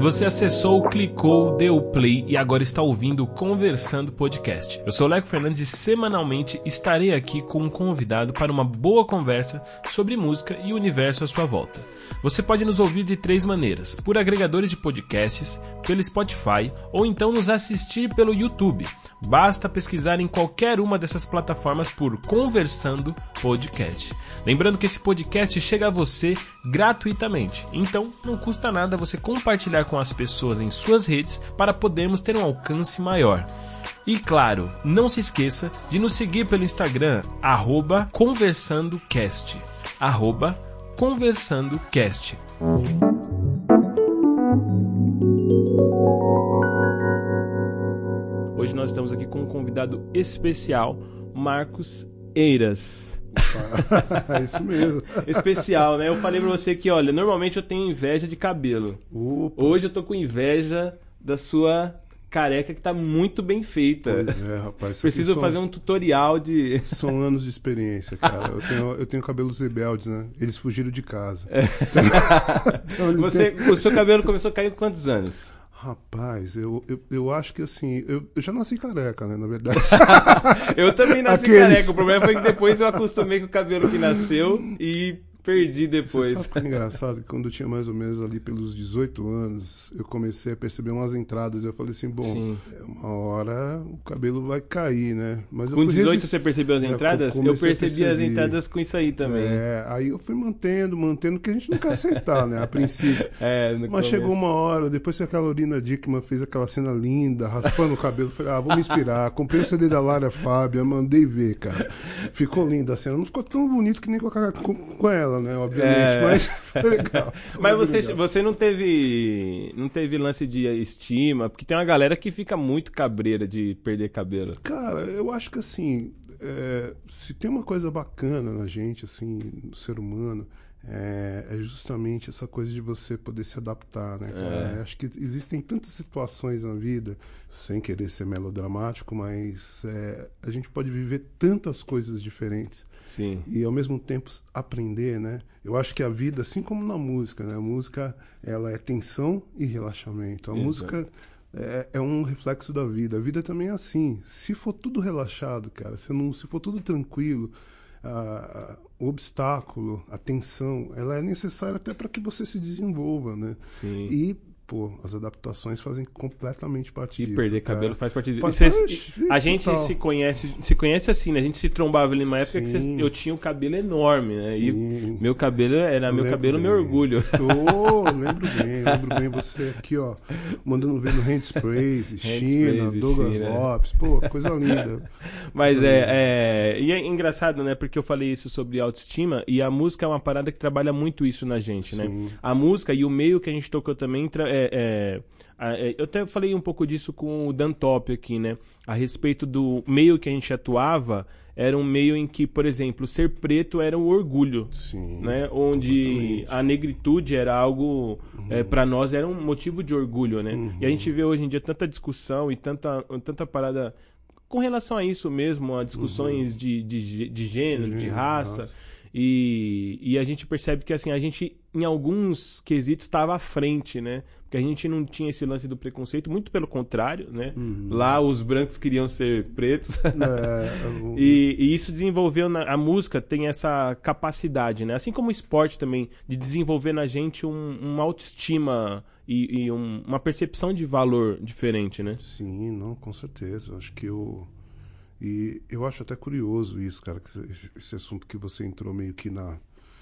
Você acessou, clicou, deu play e agora está ouvindo o Conversando Podcast. Eu sou o Leco Fernandes e semanalmente estarei aqui com um convidado para uma boa conversa sobre música e o universo à sua volta. Você pode nos ouvir de três maneiras: por agregadores de podcasts, pelo Spotify ou então nos assistir pelo YouTube. Basta pesquisar em qualquer uma dessas plataformas por Conversando Podcast. Lembrando que esse podcast chega a você gratuitamente, então não custa nada você compartilhar com as pessoas em suas redes para podermos ter um alcance maior. E claro, não se esqueça de nos seguir pelo Instagram, conversandocast. Conversandocast. Hoje nós estamos aqui com um convidado especial, Marcos Eiras. é isso mesmo. Especial, né? Eu falei pra você que, olha, normalmente eu tenho inveja de cabelo. Opa. Hoje eu tô com inveja da sua careca que tá muito bem feita. Pois é, rapaz. Preciso aqui fazer são, um tutorial de. São anos de experiência, cara. Eu tenho, eu tenho cabelos rebeldes, né? Eles fugiram de casa. Então, eles Você, têm- o seu cabelo começou a cair com quantos anos? Rapaz, eu, eu, eu acho que assim. Eu, eu já nasci careca, né? Na verdade. Eu também nasci Aqueles. careca. O problema foi que depois eu acostumei com o cabelo que nasceu e perdi Você depois. sabe que é engraçado que quando eu tinha mais ou menos ali pelos 18 anos, eu comecei a perceber umas entradas. Eu falei assim, bom, Sim. é uma hora o cabelo vai cair, né? Mas Com fui 18 resist- você percebeu as É, entradas? Eu percebi as entradas com isso aí também. É, aí eu fui mantendo, mantendo, que a gente quer aceitar, né? A princípio. É, Mas começo. chegou uma hora, depois que a Carolina Dickman fez aquela cena linda, raspando o cabelo, falei, ah, vou me inspirar. Comprei o CD da Lara Fábia, mandei ver, cara. Ficou linda a cena. Não ficou tão bonito que nem com, a- com- com ela, né? Obviamente, É. mas foi legal. Mas Foi você, legal. você não teve não teve lance de estima, porque tem uma galera que fica muito cabreira de perder cabelo. Cara, eu acho que assim, é, se tem uma coisa bacana na gente, assim, no ser humano, é, é justamente essa coisa de você poder se adaptar, né? É. Acho que existem tantas situações na vida, sem querer ser melodramático, mas é, a gente pode viver tantas coisas diferentes Sim. e ao mesmo tempo aprender, né? Eu acho que a vida, assim como na música, né? A música, ela é tensão e relaxamento. A Exato. música é, é um reflexo da vida. A vida também é assim. Se for tudo relaxado, cara, se, não, se for tudo tranquilo, a- o obstáculo, a tensão, ela é necessária até para que você se desenvolva, né? Sim. E, pô, as adaptações fazem completamente parte E disso. perder cara. cabelo faz parte disso. Faz- E cê- Oxi, a gente total. se conhece, se conhece assim, né? A gente se trombava ali numa época que cê- Sim. eu tinha o cabelo enorme, né? E Sim. meu cabelo era meu Lembro cabelo, meu bem. orgulho. Ô, lembro bem, lembro bem você aqui, ó, mandando ver no Handsprays, China, Handsprays, Douglas China. Lopes, pô, coisa linda. Mas Coisa é, linda. é. E é engraçado, né? Porque eu falei isso sobre autoestima e a música é uma parada que trabalha muito isso na gente, né? Sim. A música e o meio que a gente tocou também. é- é- a- é- eu até falei um pouco disso com o Dan Top aqui, né? A respeito do meio que a gente atuava, era um meio em que, por exemplo, ser preto era um orgulho. Sim. Né? Onde a negritude era algo, é, para nós, era um motivo de orgulho, né? E a gente vê hoje em dia tanta discussão e tanta, tanta parada com relação a isso mesmo, a discussões de, de, gê- de gênero, de, raça. raça. E, e a gente percebe que assim, a gente, em alguns quesitos, estava à frente, né? Porque a gente não tinha esse lance do preconceito, muito pelo contrário, né? Lá os brancos queriam ser pretos. É, o- E, e isso desenvolveu na, a música tem essa capacidade, né? Assim como o esporte também, de desenvolver na gente um, uma autoestima e, e um- uma percepção de valor diferente, né? Sim, não, com certeza. Acho que eu. E eu acho até curioso isso, cara, que esse, esse assunto que você entrou meio que na.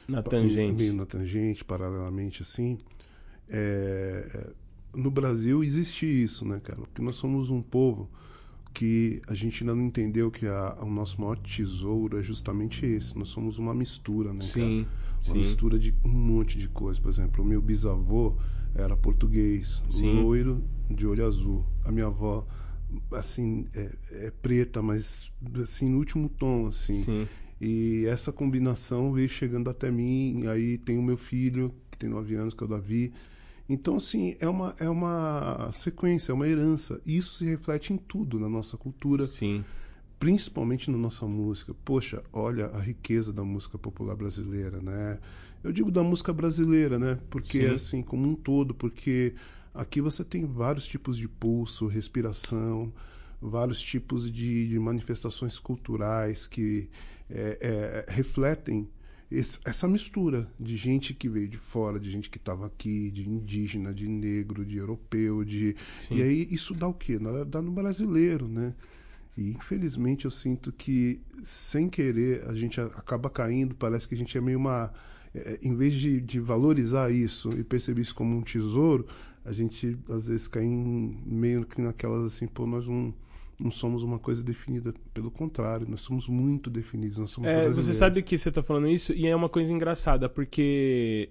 Na tangente. Meio na tangente, paralelamente assim. É, no Brasil existe isso, né, cara? Porque nós somos um povo que a gente ainda não entendeu que a- o nosso maior tesouro é justamente esse. Nós somos uma mistura, né, Sim, cara? Uma sim. mistura de um monte de coisa. Por exemplo, o meu bisavô era português, Sim. loiro, de olho azul. A minha avó, assim, é, é preta, mas assim, no último tom, assim. Sim. E essa combinação veio chegando até mim. Aí tem o meu filho, que tem nove anos, que é o Davi. Então, assim, é uma, é uma sequência, é uma herança. E isso se reflete em tudo na nossa cultura, Sim. principalmente na nossa música. Poxa, olha a riqueza da música popular brasileira, né? Eu digo da música brasileira, né? Porque, Sim. assim, como um todo, porque Aqui você tem vários tipos de pulso, respiração, vários tipos de, de manifestações culturais que é, é, refletem esse, essa mistura de gente que veio de fora, de gente que estava aqui, de indígena, de negro, de europeu, de Sim. e aí isso dá o quê? Dá no brasileiro, né? E infelizmente eu sinto que sem querer a gente acaba caindo, parece que a gente é meio uma é, em vez de, de valorizar isso e perceber isso como um tesouro, a gente às vezes cai em, meio que naquelas assim, pô, nós não não somos uma coisa definida. Pelo contrário, nós somos muito definidos. Nós somos é, você sabe que você está falando isso e é uma coisa engraçada, porque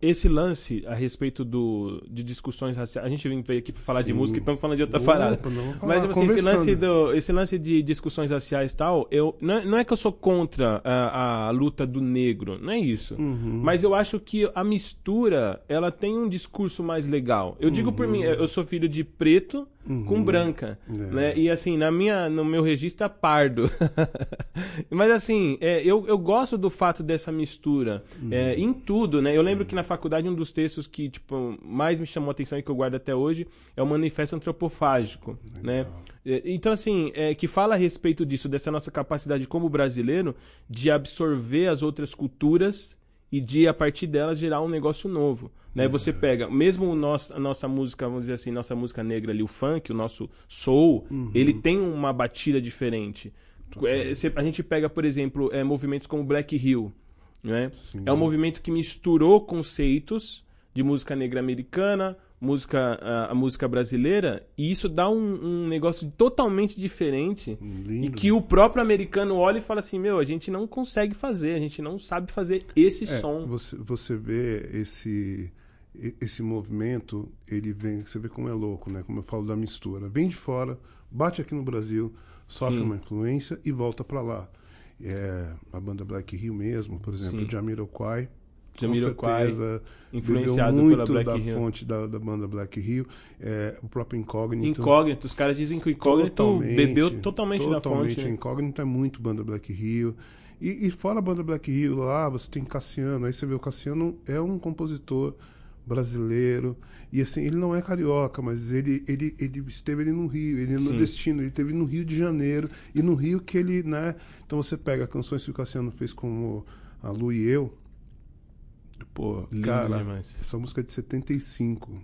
esse lance a respeito do, de discussões raciais. A gente veio aqui para falar Sim. de música e estamos falando de outra Opa, parada. Mas assim, esse, lance do, esse lance de discussões raciais e tal, eu, não, é, não é que eu sou contra a, a luta do negro, não é isso. Uhum. Mas eu acho que a mistura ela tem um discurso mais legal. Eu digo uhum. por mim, eu sou filho de preto uhum. com branca, é. né? E assim, na minha, no meu registro é pardo. Mas assim, é, eu, eu gosto do fato dessa mistura uhum. é, em tudo, né? Eu lembro que na faculdade um dos textos que tipo mais me chamou a atenção e que eu guardo até hoje é o Manifesto Antropofágico? Legal. né? Então assim, é, que fala a respeito disso, dessa nossa capacidade como brasileiro de absorver as outras culturas e de a partir delas gerar um negócio novo. Né? Uhum. Você pega, mesmo o nosso, a nossa música, vamos dizer assim, nossa música negra ali, o funk, o nosso soul, uhum. ele tem uma batida diferente. É, a gente pega, por exemplo, é, movimentos como Black Hill. Né? É um movimento que misturou conceitos de música negra americana, música, a, a, música brasileira, e isso dá um, um negócio totalmente diferente. Lindo. E que o próprio americano olha e fala assim: Meu, a gente não consegue fazer, a gente não sabe fazer esse é, som. Você, você vê esse, esse movimento, ele vem, você vê como é louco, né? Como eu falo da mistura. Vem de fora, bate aqui no Brasil, sofre Sim. uma influência e volta para lá. É, a banda Black Hill mesmo, por exemplo, Sim. Jamiroquai Jamiroquai, influenciado muito pela Black da Hill. fonte da, da banda Black Hill, é, o próprio Incógnito. Incógnito, os caras dizem que o Incógnito totalmente, bebeu totalmente, totalmente da fonte. Totalmente, né? Incógnito é muito banda Black Hill. E, e, fora a banda Black Hill, lá você tem Cassiano, aí você vê o Cassiano é um compositor brasileiro. E assim, ele não é carioca, mas ele, ele, ele esteve ali no Rio, ele no destino, ele esteve no Rio de Janeiro. E no Rio que ele, né? Então você pega canções que o Cassiano fez como a Lu e eu, Pô, Lindo cara, demais. essa música é de 75.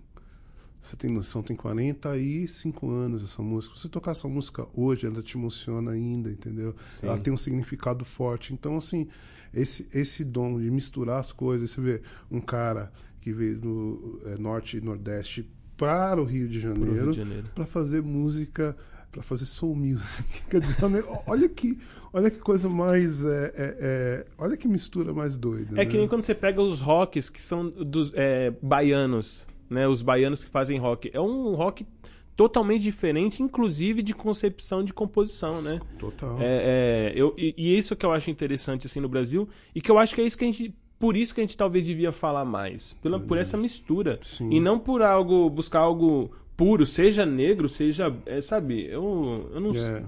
Você tem noção, tem 45 anos essa música. Você tocar essa música hoje, ela te emociona ainda, entendeu? Sim. Ela tem um significado forte. Então, assim, esse, esse dom de misturar as coisas, você vê um cara que veio do é, norte e nordeste para o Rio de Janeiro, Janeiro. para fazer música para fazer soul music. Quer dizer, olha que, olha que coisa mais. É, é, é, olha que mistura mais doida. É né? que nem quando você pega os rocks que são dos é, baianos, né? Os baianos que fazem rock. É um rock totalmente diferente, inclusive de concepção de composição, né? Total. É, é, eu, e, e isso que eu acho interessante assim no Brasil e que eu acho que é isso que a gente por isso que a gente talvez devia falar mais, pela, por essa mistura. Sim. E não por algo, buscar algo puro, seja negro, seja. É, sabe, eu, eu não é. sei.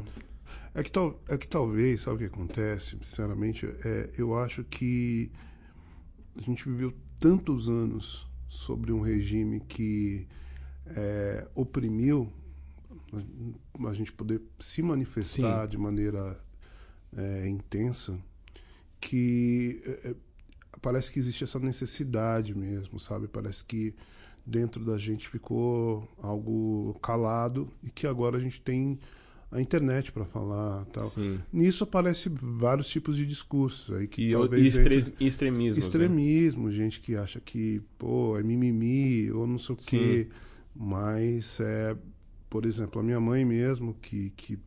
É que, tal, é que talvez, sabe o que acontece, sinceramente, é, eu acho que a gente viveu tantos anos sobre um regime que é, oprimiu a gente poder se manifestar Sim. de maneira é, intensa, que é, é, parece que existe essa necessidade mesmo, sabe? Parece que dentro da gente ficou algo calado e que agora a gente tem a internet para falar tal. Sim. Nisso aparece vários tipos de discursos aí que e talvez estre entre... extremismo, né? extremismo, né? gente que acha que pô é mimimi ou não sei o quê, mas é, por exemplo, a minha mãe mesmo que que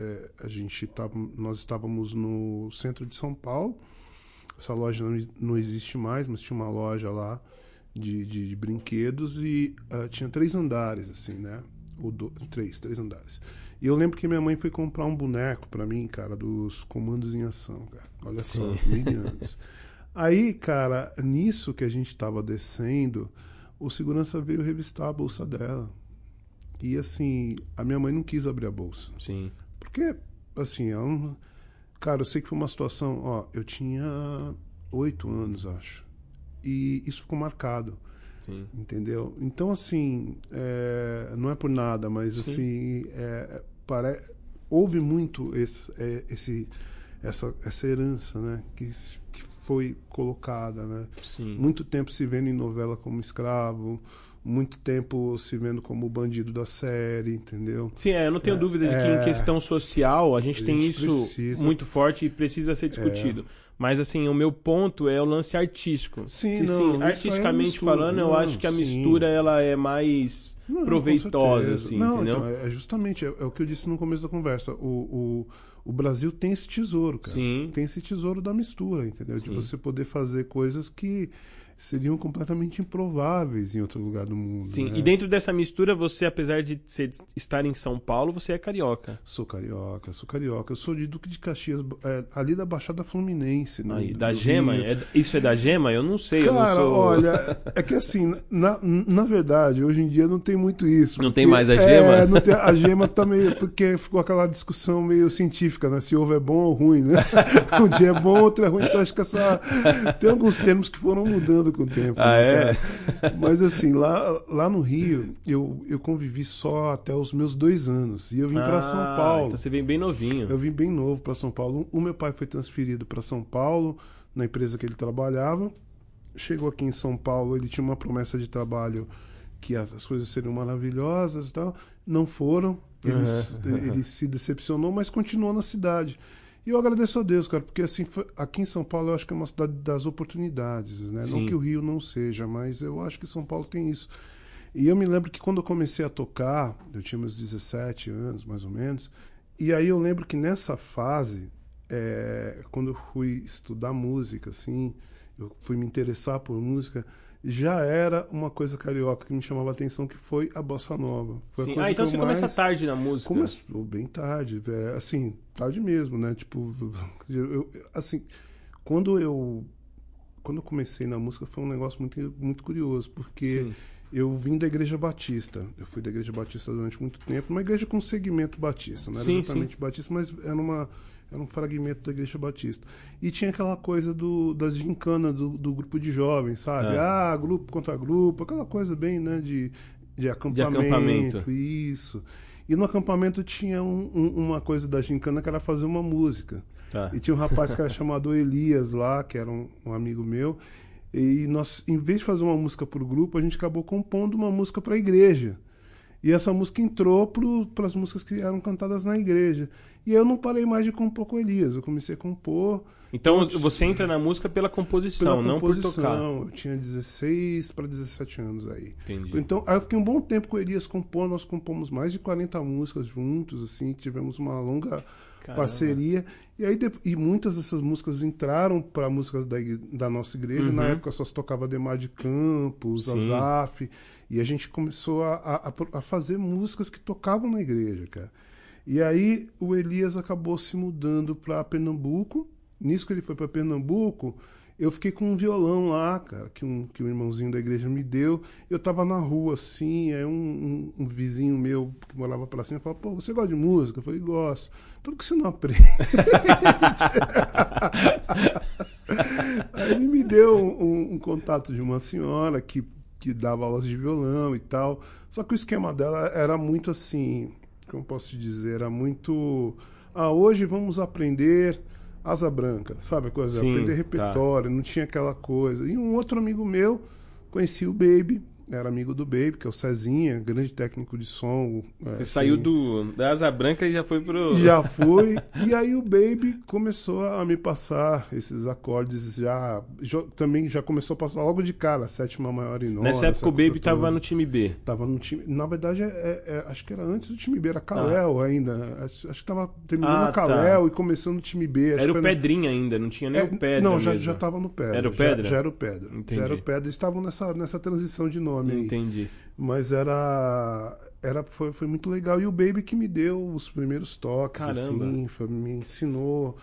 é, a gente tava, nós estávamos no centro de São Paulo. Essa loja não, não existe mais, mas tinha uma loja lá de, de, de brinquedos e uh, tinha três andares, assim, né? Ou do, três, três andares. E eu lembro que minha mãe foi comprar um boneco para mim, cara, dos comandos em ação, cara. Olha só, mil anos. Aí, cara, nisso que a gente tava descendo, o segurança veio revistar a bolsa dela. E assim, a minha mãe não quis abrir a bolsa. Sim. Porque, assim, ela não... cara, eu sei que foi uma situação, ó, eu tinha oito anos, acho. E isso ficou marcado. Sim. Entendeu? Então, assim, é, não é por nada, mas Sim. assim, é, pare... houve muito esse, é, esse, essa, essa herança, né? Que, que foi colocada, né? Sim. Muito tempo se vendo em novela como escravo, muito tempo se vendo como bandido da série, entendeu? Sim, é, eu não tenho É, dúvida de que em é. questão social a gente A tem gente isso precisa. É. muito forte e precisa ser discutido. Mas assim, o meu ponto é o lance artístico. Sim, Que, não, sim, é artisticamente mistura. falando, eu Não, acho que a sim. mistura ela é mais Não, proveitosa, assim, não, entendeu? Então, é, é justamente, é, é o que eu disse no começo da conversa. O, o, o Brasil tem esse tesouro, cara. Sim. Tem esse tesouro da mistura, entendeu? De você poder fazer coisas que seriam completamente improváveis em outro lugar do mundo. Sim, né? e dentro dessa mistura, você, apesar de ser- estar em São Paulo, você é carioca. Sou carioca, sou carioca. Eu sou de Duque de Caxias, é, ali da Baixada Fluminense. no- Aí, da Gema? É- isso é da Gema? Eu não sei, eu não Cara, sou. olha, é que assim, na, na verdade, hoje em dia não tem muito isso. Não tem mais a É, gema? não tem- a gema tá meio. Porque ficou aquela discussão meio científica, né? Se ovo é bom ou ruim, né? Um dia é bom, outro é ruim. Então acho que essa. Tem alguns termos que foram mudando com o tempo. Ah, né, é? Mas assim, lá, lá no Rio, eu, eu convivi só até os meus dois anos. E eu vim pra São Ah, Paulo. Então você vem bem novinho. Eu vim bem novo para São Paulo. O meu pai foi transferido para São Paulo, na empresa que ele trabalhava. Chegou aqui em São Paulo, ele tinha uma promessa de trabalho que as as coisas seriam maravilhosas e tal. Não foram. Ele, s- ele se decepcionou, mas continuou na cidade. E eu agradeço a Deus, cara, porque assim, aqui em São Paulo eu acho que é uma cidade das oportunidades, né? Sim. Não que o Rio não seja, mas eu acho que São Paulo tem isso. E eu me lembro que quando eu comecei a tocar, eu tinha meus 17 anos, mais ou menos, e aí eu lembro que nessa fase, é, quando eu fui estudar música, assim, eu fui me interessar por música, já era uma coisa carioca que me chamava a atenção, que foi a bossa nova. Foi Sim. Ah, então você eu começa mais- tarde na música. Começou bem tarde, é, assim, tarde mesmo, né? Tipo, eu, assim, quando eu quando eu comecei na música foi um negócio muito muito curioso, porque Sim. eu vim da igreja batista. Eu fui da igreja batista durante muito tempo, uma igreja com segmento batista, não era Sim, exatamente batista, mas era uma era um fragmento da igreja batista. E tinha aquela coisa do, das gincanas do, do grupo de jovens, sabe? É. Ah, grupo contra grupo, aquela coisa bem, né, de, de acampamento. acampamento. Isso. E no acampamento tinha um- um- uma coisa da gincana que era fazer uma música. Tá. E tinha um rapaz que era chamado Elias lá, que era um, um amigo meu. E nós, em vez de fazer uma música para o grupo, a gente acabou compondo uma música para a igreja. E essa música entrou para as músicas que eram cantadas na igreja. E eu não parei mais de compor com Elias. Eu comecei a compor Então você entra na música pela composição, pela não por tocar. composição. Eu tinha 16 para 17 anos aí. Entendi. Então, aí eu fiquei um bom tempo com o Elias compondo, nós compomos mais de 40 músicas juntos, assim, tivemos uma longa Caramba. parceria. E aí e muitas dessas músicas entraram para a música da, da nossa igreja. Na Uhum. época só se tocava Demar de Campos, Sim. Azaf, e a gente começou a, a- a fazer músicas que tocavam na igreja, cara. E aí o Elias acabou se mudando para Pernambuco. Nisso que ele foi para Pernambuco, eu fiquei com um violão lá, cara, que um, que um irmãozinho da igreja me deu. Eu tava na rua, assim, aí um, um- um vizinho meu que morava pra cima falou, pô, você gosta de música? Eu falei, gosto. Por que você não aprende? aí ele me deu um, um contato de uma senhora que, que dava aulas de violão e tal. Só que o esquema dela era muito assim, como posso te dizer, era muito... Ah, hoje vamos aprender asa branca, sabe a coisa? Sim, aprender tá. repertório, não tinha aquela coisa. E um outro amigo meu, conheci o Baby, era amigo do Baby, que é o Cezinha, grande técnico de som. é, Você assim, saiu do, da Asa Branca e já foi pro. Já fui. e aí o Baby começou a me passar esses acordes já, já- também já começou a passar logo de cara, sétima maior e nona. Nessa época o Baby coisa tava toda. no time B. Tava no time. Na verdade, é, é- acho que era antes do time B, era Ah. Caléu ainda. Acho, acho que tava terminando Ah, a tá. Caléu e começando o time B. Era o Pedrinha ainda, não tinha nem é, o Pedra. Não, já, mesmo. já tava no Pedra. Era o Já- Pedra? Já, era o Pedra. Entendi. Já era o Pedra. Eles estavam nessa, nessa transição de nome aí. Entendi. Mas era. era foi, foi muito legal. E o Baby que me deu os primeiros toques, Caramba. assim, foi- me ensinou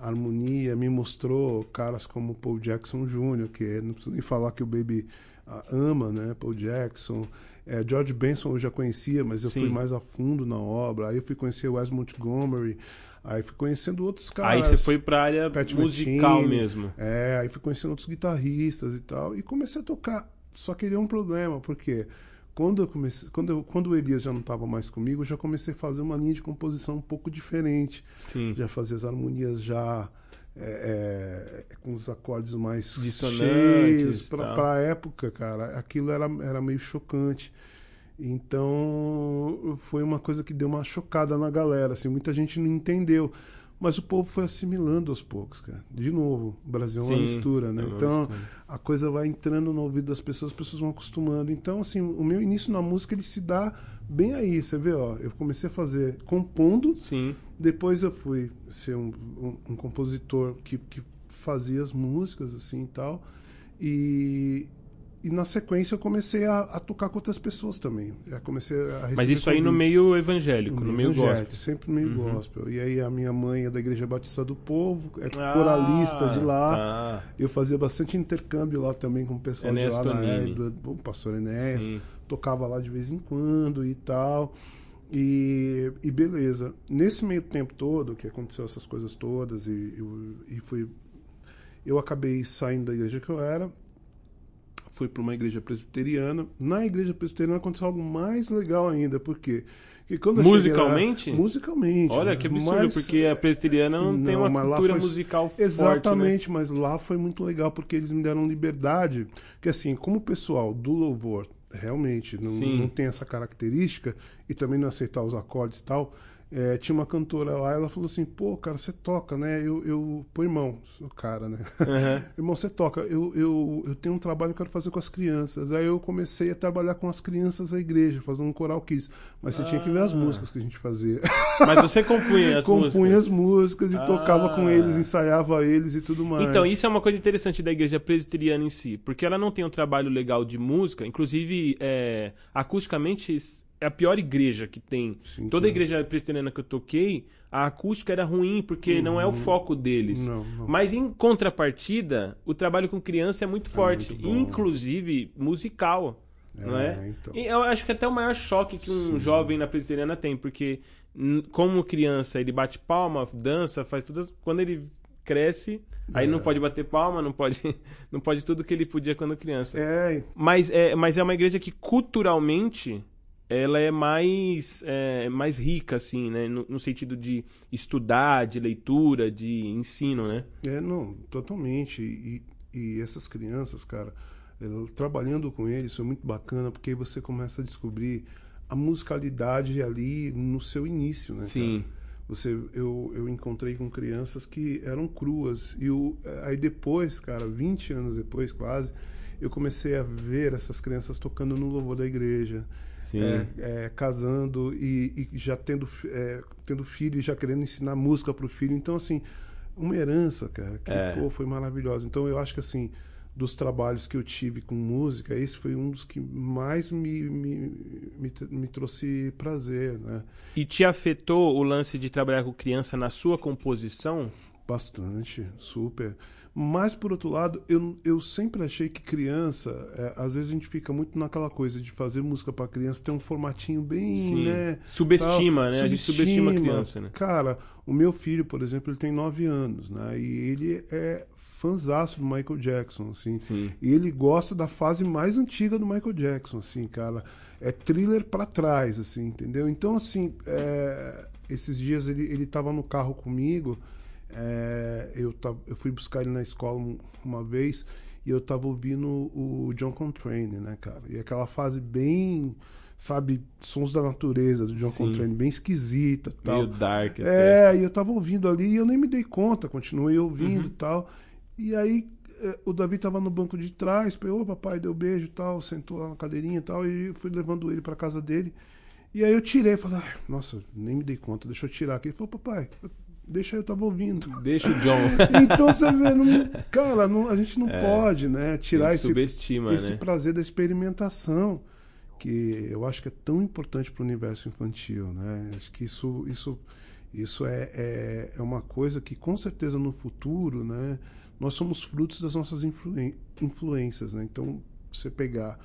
harmonia, me mostrou caras como Paul Jackson Jr., que não preciso nem falar que o Baby ah, ama, né? Paul Jackson. É, George Benson eu já conhecia, mas eu Sim. fui mais a fundo na obra. Aí eu fui conhecer Wes Montgomery. Aí fui conhecendo outros caras. Aí você foi pra área Pat musical Metheny. mesmo. É, aí fui conhecendo outros guitarristas e tal. E comecei a tocar. Só que ele é um problema, porque quando eu comecei, quando, eu, quando o Elias já não estava mais comigo, eu já comecei a fazer uma linha de composição um pouco diferente. Sim. Já fazia as harmonias já é, é, com os acordes mais Dissonantes. Para a época, cara, aquilo era, era meio chocante. Então foi uma coisa que deu uma chocada na galera. Assim, muita gente não entendeu. Mas o povo foi assimilando aos poucos, cara. De novo, o Brasil é uma Sim, mistura, né? é uma então mistura. a coisa vai entrando no ouvido das pessoas, as pessoas vão acostumando. Então, assim, o meu início na música ele se dá bem aí. Você vê, ó, eu comecei a fazer compondo, Sim. depois eu fui ser um, um, um compositor que, que fazia as músicas, assim e tal. E, e na sequência eu comecei a, a tocar com outras pessoas também. Eu comecei a Mas isso aí no meio evangélico, no, meio evangélico, gospel. Sempre no meio Uhum. gospel. E aí a minha mãe é da Igreja Batista do Povo, é Ah, coralista de lá. Tá. Eu fazia bastante intercâmbio lá também com o pessoal Enéas de lá, época, o pastor Enéas. Sim. Tocava lá de vez em quando e tal. E, e beleza. Nesse meio tempo todo, que aconteceu essas coisas todas, e, eu, e fui. Eu acabei saindo da igreja que eu era, fui para uma igreja presbiteriana. Na igreja presbiteriana aconteceu algo mais legal ainda, por quê? Porque cheguei lá- Musicalmente? musicalmente. Olha né? que absurdo, Mas- porque a presbiteriana não, tem Não, uma mas lá cultura foi- musical forte, né? Exatamente, mas lá foi muito legal porque eles me deram liberdade. Que assim, como o pessoal do louvor realmente não, não tem essa característica e também não aceitar os acordes e tal. É, tinha uma cantora lá, ela falou assim, pô, cara, você toca, né? Eu, eu pô, irmão, sou cara, né? Aham. Irmão, você toca. Eu, eu, eu tenho um trabalho que eu quero fazer com as crianças. Aí eu comecei a trabalhar com as crianças da igreja, fazendo um coral kiss. Mas você tinha que ver as Ah. músicas que a gente fazia. Mas você compunha as Compunha músicas. as músicas e Ah. tocava com eles, ensaiava eles e tudo mais. Então, isso é uma coisa interessante da igreja presbiteriana em si, porque ela não tem um trabalho legal de música, inclusive, é, acusticamente, é a pior igreja que tem. Sim, Toda então. igreja presbiteriana que eu toquei, a acústica era ruim, porque não é o foco deles. Uhum. Não, não. Mas em contrapartida, o trabalho com criança é muito forte, muito bom. inclusive musical. não é? então. E eu acho que até o maior choque que um jovem na presbiteriana tem, porque como criança ele bate palma, dança, faz tudo. Quando ele cresce, aí É. não pode bater palma, não pode, não pode tudo que ele podia quando criança. É, Mas é, mas é uma igreja que culturalmente ela é mais, é, mais rica, assim, né? No, no sentido de estudar, de leitura, de ensino, né? é, não, totalmente. E, e essas crianças, cara, eu- trabalhando com eles, isso é muito bacana, porque aí você começa a descobrir a musicalidade ali no seu início, né? Sim. cara? Você, eu, eu encontrei com crianças que eram cruas. E o, aí depois, cara, 20 anos depois, quase, eu comecei a ver essas crianças tocando no louvor da igreja. É, é, casando e, e já tendo, é, tendo filho e já querendo ensinar música pro filho. Então, assim, uma herança, cara, que É. pô, foi maravilhosa. Então, eu acho que, assim, dos trabalhos que eu tive com música, esse foi um dos que mais me, me, me, me trouxe prazer, né? E te afetou o lance de trabalhar com criança na sua composição? Bastante, super. Mas, por outro lado, eu, eu sempre achei que criança, é, às vezes a gente fica muito naquela coisa de fazer música para criança, ter um formatinho bem, né? Subestima, tal. né? A gente subestima a criança, né? Cara, o meu filho, por exemplo, ele tem nove anos, né? E ele é fãzaço do Michael Jackson, assim. Sim. E ele gosta da fase mais antiga do Michael Jackson, assim, cara. É thriller pra trás, assim, entendeu? Então, assim, é, esses dias ele, ele tava no carro comigo, é, eu, tava, eu fui buscar ele na escola um- uma vez e eu tava ouvindo o John Coltrane, né, cara? E aquela fase bem, sabe, sons da natureza do John Sim. Coltrane, bem esquisita e tal. Meio dark até. É, e eu tava ouvindo ali e eu nem me dei conta, continuei ouvindo e tal. E aí eh, o Davi tava no banco de trás, pegou, papai, deu beijo e tal, sentou lá na cadeirinha e tal, e eu fui levando ele pra casa dele. E aí eu tirei, falei, "Ai, nossa, nem me dei conta, deixa eu tirar aqui. Ele falou, papai, deixa eu tava ouvindo. Deixa o John. então você vê, não- cara, não- a gente não É. pode, né, tirar esse, subestima, esse né? prazer da experimentação que eu acho que é tão importante para o universo infantil, né? Acho que isso isso isso é, é, é uma coisa que com certeza no futuro, né? Nós somos frutos das nossas influências, né? Então você pegar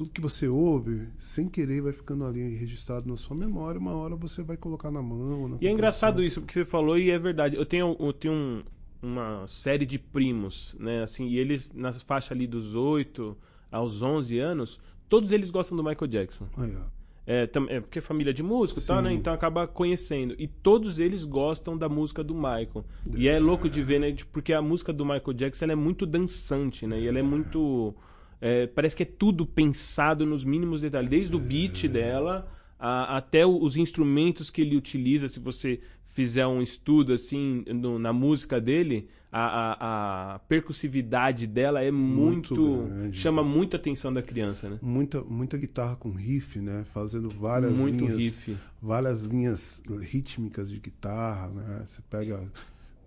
tudo que você ouve, sem querer, vai ficando ali registrado na sua memória. Uma hora você vai colocar na mão. na E é engraçado isso, porque você falou e é verdade. Eu tenho, eu tenho um- uma série de primos, né? Assim, e eles, na faixa ali dos 8 aos 11 anos, todos eles gostam do Michael Jackson. Ó. É, tam- é porque é família de músico e tal, né? Então acaba conhecendo. E todos eles gostam da música do Michael. E é louco de ver, né? Porque a música do Michael Jackson é muito dançante, né? E ela é muito. É, parece que é tudo pensado nos mínimos detalhes. Desde o beat dela a- até os instrumentos que ele utiliza. Se você fizer um estudo assim no- na música dele, a, a- a percussividade dela é muito. Muito chama muita atenção da criança, né? Muita, muita guitarra com riff, né? Fazendo várias Muito linhas. riff. Várias linhas rítmicas de guitarra, né? Você pega.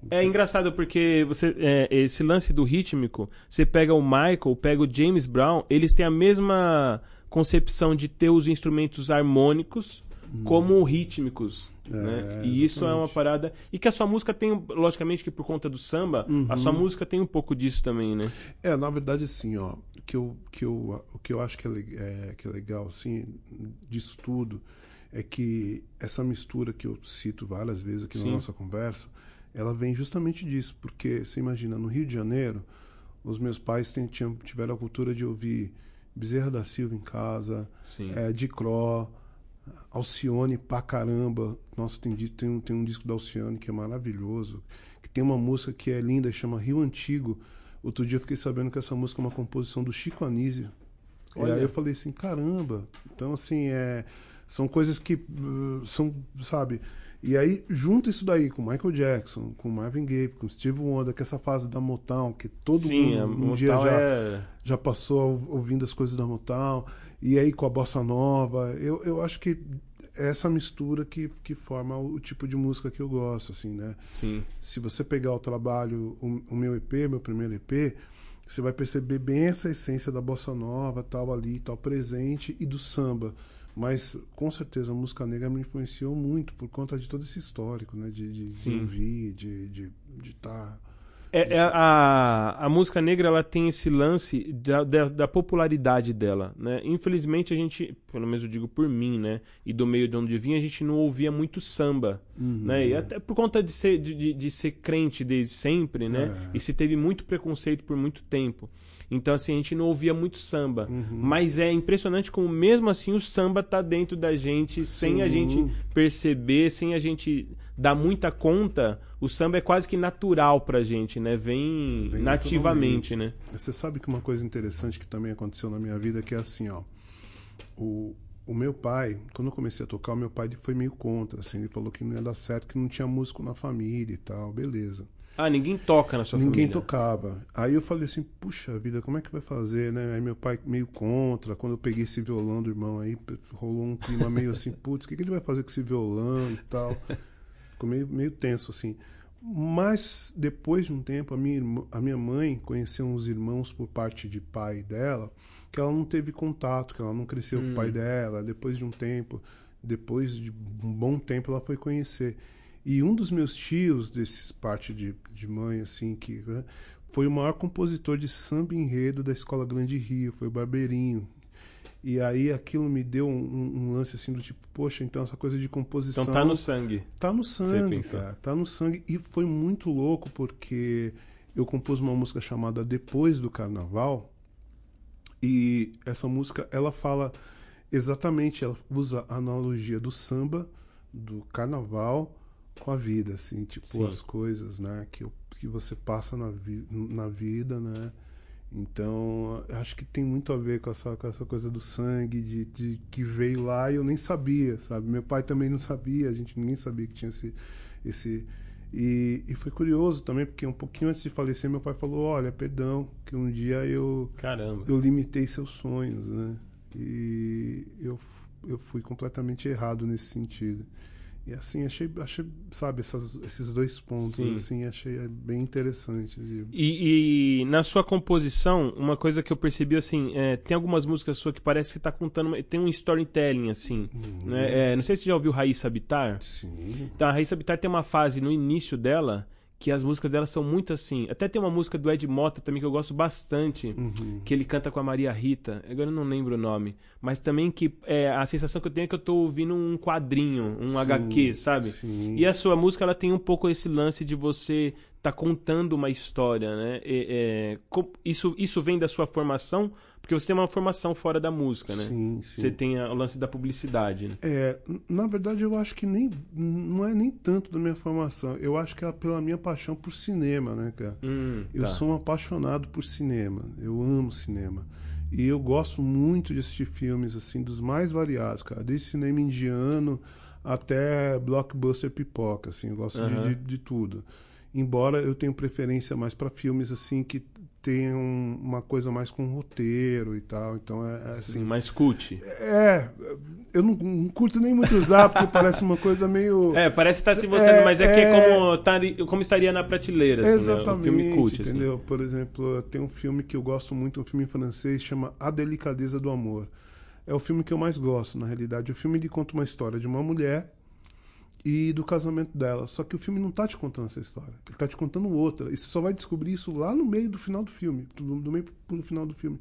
É engraçado porque você é, esse lance do rítmico, você pega o Michael, pega o James Brown, eles têm a mesma concepção de ter os instrumentos harmônicos como rítmicos. Hum. É, né? E isso é uma parada. E que a sua música tem, logicamente, que por conta do samba, a Uhum. sua música tem um pouco disso também, né? É, na verdade, assim, ó, o que eu, que eu, o que eu acho que é, é, que é legal, assim, disso tudo, é que essa mistura que eu cito várias vezes aqui Sim. na nossa conversa, ela vem justamente disso, porque você imagina, no Rio de Janeiro, os meus pais tinham, tiveram a cultura de ouvir Bezerra da Silva em casa, é, de Cro, Alcione pra caramba. Nossa, tem, tem, um, tem um disco da Alcione que é maravilhoso. Que tem uma música que é linda, chama Rio Antigo. Outro dia eu fiquei sabendo que essa música é uma composição do Chico Anísio. Olha. E aí eu falei assim, caramba. Então, assim, é, são coisas que uh, são, sabe... E aí, junta isso daí com Michael Jackson, com Marvin Gaye, com Steve Wonder, que é essa fase da Motown, que todo Sim, mundo um dia já, é... já passou ou- ouvindo as coisas da Motown, e aí com a bossa nova. Eu, eu acho que é essa mistura que, que forma o, tipo de música que eu gosto, assim, né? Sim. Se você pegar o trabalho, o, o meu EP, meu primeiro EP, você vai perceber bem essa essência da bossa nova, tal ali, tal presente, e do samba. Mas, com certeza, a música negra me influenciou muito por conta de todo esse histórico, né? De, de, de ouvir, de estar... De, de tá É, é a, a música negra ela tem esse lance da, da, da popularidade dela, né? Infelizmente a gente, pelo menos eu digo por mim, né? E do meio de onde eu vim, a gente não ouvia muito samba, né? E até por conta de ser, de, de, de ser crente desde sempre, né? É. E se teve muito preconceito por muito tempo. Então, assim, a gente não ouvia muito samba. Mas é impressionante como, mesmo assim, o samba tá dentro da gente, sem a Sim. gente perceber, sem a gente dar muita conta. O samba é quase que natural pra gente, né? Vem, Vem nativamente, né? Você sabe que uma coisa interessante que também aconteceu na minha vida que é assim, ó. O, o meu pai, quando eu comecei a tocar, o meu pai foi meio contra, assim, ele falou que não ia dar certo, que não tinha músico na família e tal, beleza. Ah, ninguém toca na sua Ninguém família. tocava. Aí eu falei assim, puxa vida, como é que vai fazer, né? Aí meu pai meio contra, quando eu peguei esse violão do irmão aí, rolou um clima meio assim, putz, o que, que ele vai fazer com esse violão e tal. Ficou meio, meio tenso, assim. Mas depois de um tempo, a minha, irmã, a minha mãe conheceu uns irmãos por parte de pai dela, que ela não teve contato, que ela não cresceu com o pai dela. Depois de um tempo, depois de um bom tempo, ela foi conhecer. E um dos meus tios, desses parte de, de mãe, assim, que né, foi o maior compositor de samba enredo da Escola Grande Rio, foi o Barbeirinho. E aí aquilo me deu um, um- lance assim do tipo, poxa, então essa coisa de composição. Então tá no sangue. Tá no sangue, cara. Tá no sangue. E foi muito louco porque eu compus uma música chamada Depois do Carnaval. E essa música, ela fala exatamente, ela usa a analogia do samba, do carnaval com a vida, assim, tipo Sim. as coisas, né, que, que você passa na, vi- na vida, né. Então, eu acho que tem muito a ver com essa, com essa coisa do sangue, de, de que veio lá e eu nem sabia, sabe? Meu pai também não sabia, a gente ninguém sabia que tinha esse. esse e, e foi curioso também, porque um pouquinho antes de falecer, meu pai falou: Olha, perdão, que um dia eu, Caramba. eu limitei seus sonhos, né? E eu, eu fui completamente errado nesse sentido. E assim, achei, achei sabe, essas- esses dois pontos, Sim. assim, achei bem interessante. de- E, e na sua composição, uma coisa que eu percebi assim, é, tem algumas músicas suas que parece que tá contando, uma- tem um storytelling assim, Uhum. né? É, não sei se você já ouviu Raíssa Bitar. Sim. Então, a Raíssa Bitar tem uma fase no início dela que as músicas dela são muito assim. Até tem uma música do Ed Mota também que eu gosto bastante, Uhum. que ele canta com a Maria Rita. Agora eu não lembro o nome, mas também que é, a sensação que eu tenho é que eu tô ouvindo um quadrinho, um Sim, HQ, sabe? sim. E a sua música ela tem um pouco esse lance de você tá contando uma história, né? É, é, isso, isso vem da sua formação, porque você tem uma formação fora da música, né? Sim, sim. Você tem o lance da publicidade. Né? É, na verdade eu acho que nem não é nem tanto da minha formação. Eu acho que é pela minha paixão por cinema, né, cara? Hum, eu tá. sou um apaixonado por cinema. Eu amo cinema. E eu gosto muito de assistir filmes assim dos mais variados, cara, desde cinema indiano até blockbuster pipoca, assim, eu gosto Aham. de, de, de tudo. Embora eu tenha preferência mais para filmes assim que tenham uma coisa mais com roteiro e tal, então é, é assim. Sim, mais cult. É, eu não, não curto nem muito usar porque parece uma coisa meio É, parece que tá se você, É, mas é que é é. como, tá, como estaria na prateleira, assim, Exatamente, né? Um filme cult, assim. entendeu? Por exemplo, tem um filme que eu gosto muito, um filme em francês, chama A Delicadeza do Amor. É o filme que eu mais gosto, na realidade. O filme ele conta uma história de uma mulher e do casamento dela. Só que o filme não tá te contando essa história. Ele tá te contando outra. E você só vai descobrir isso lá no meio do final do filme. Do, do meio pro final do filme.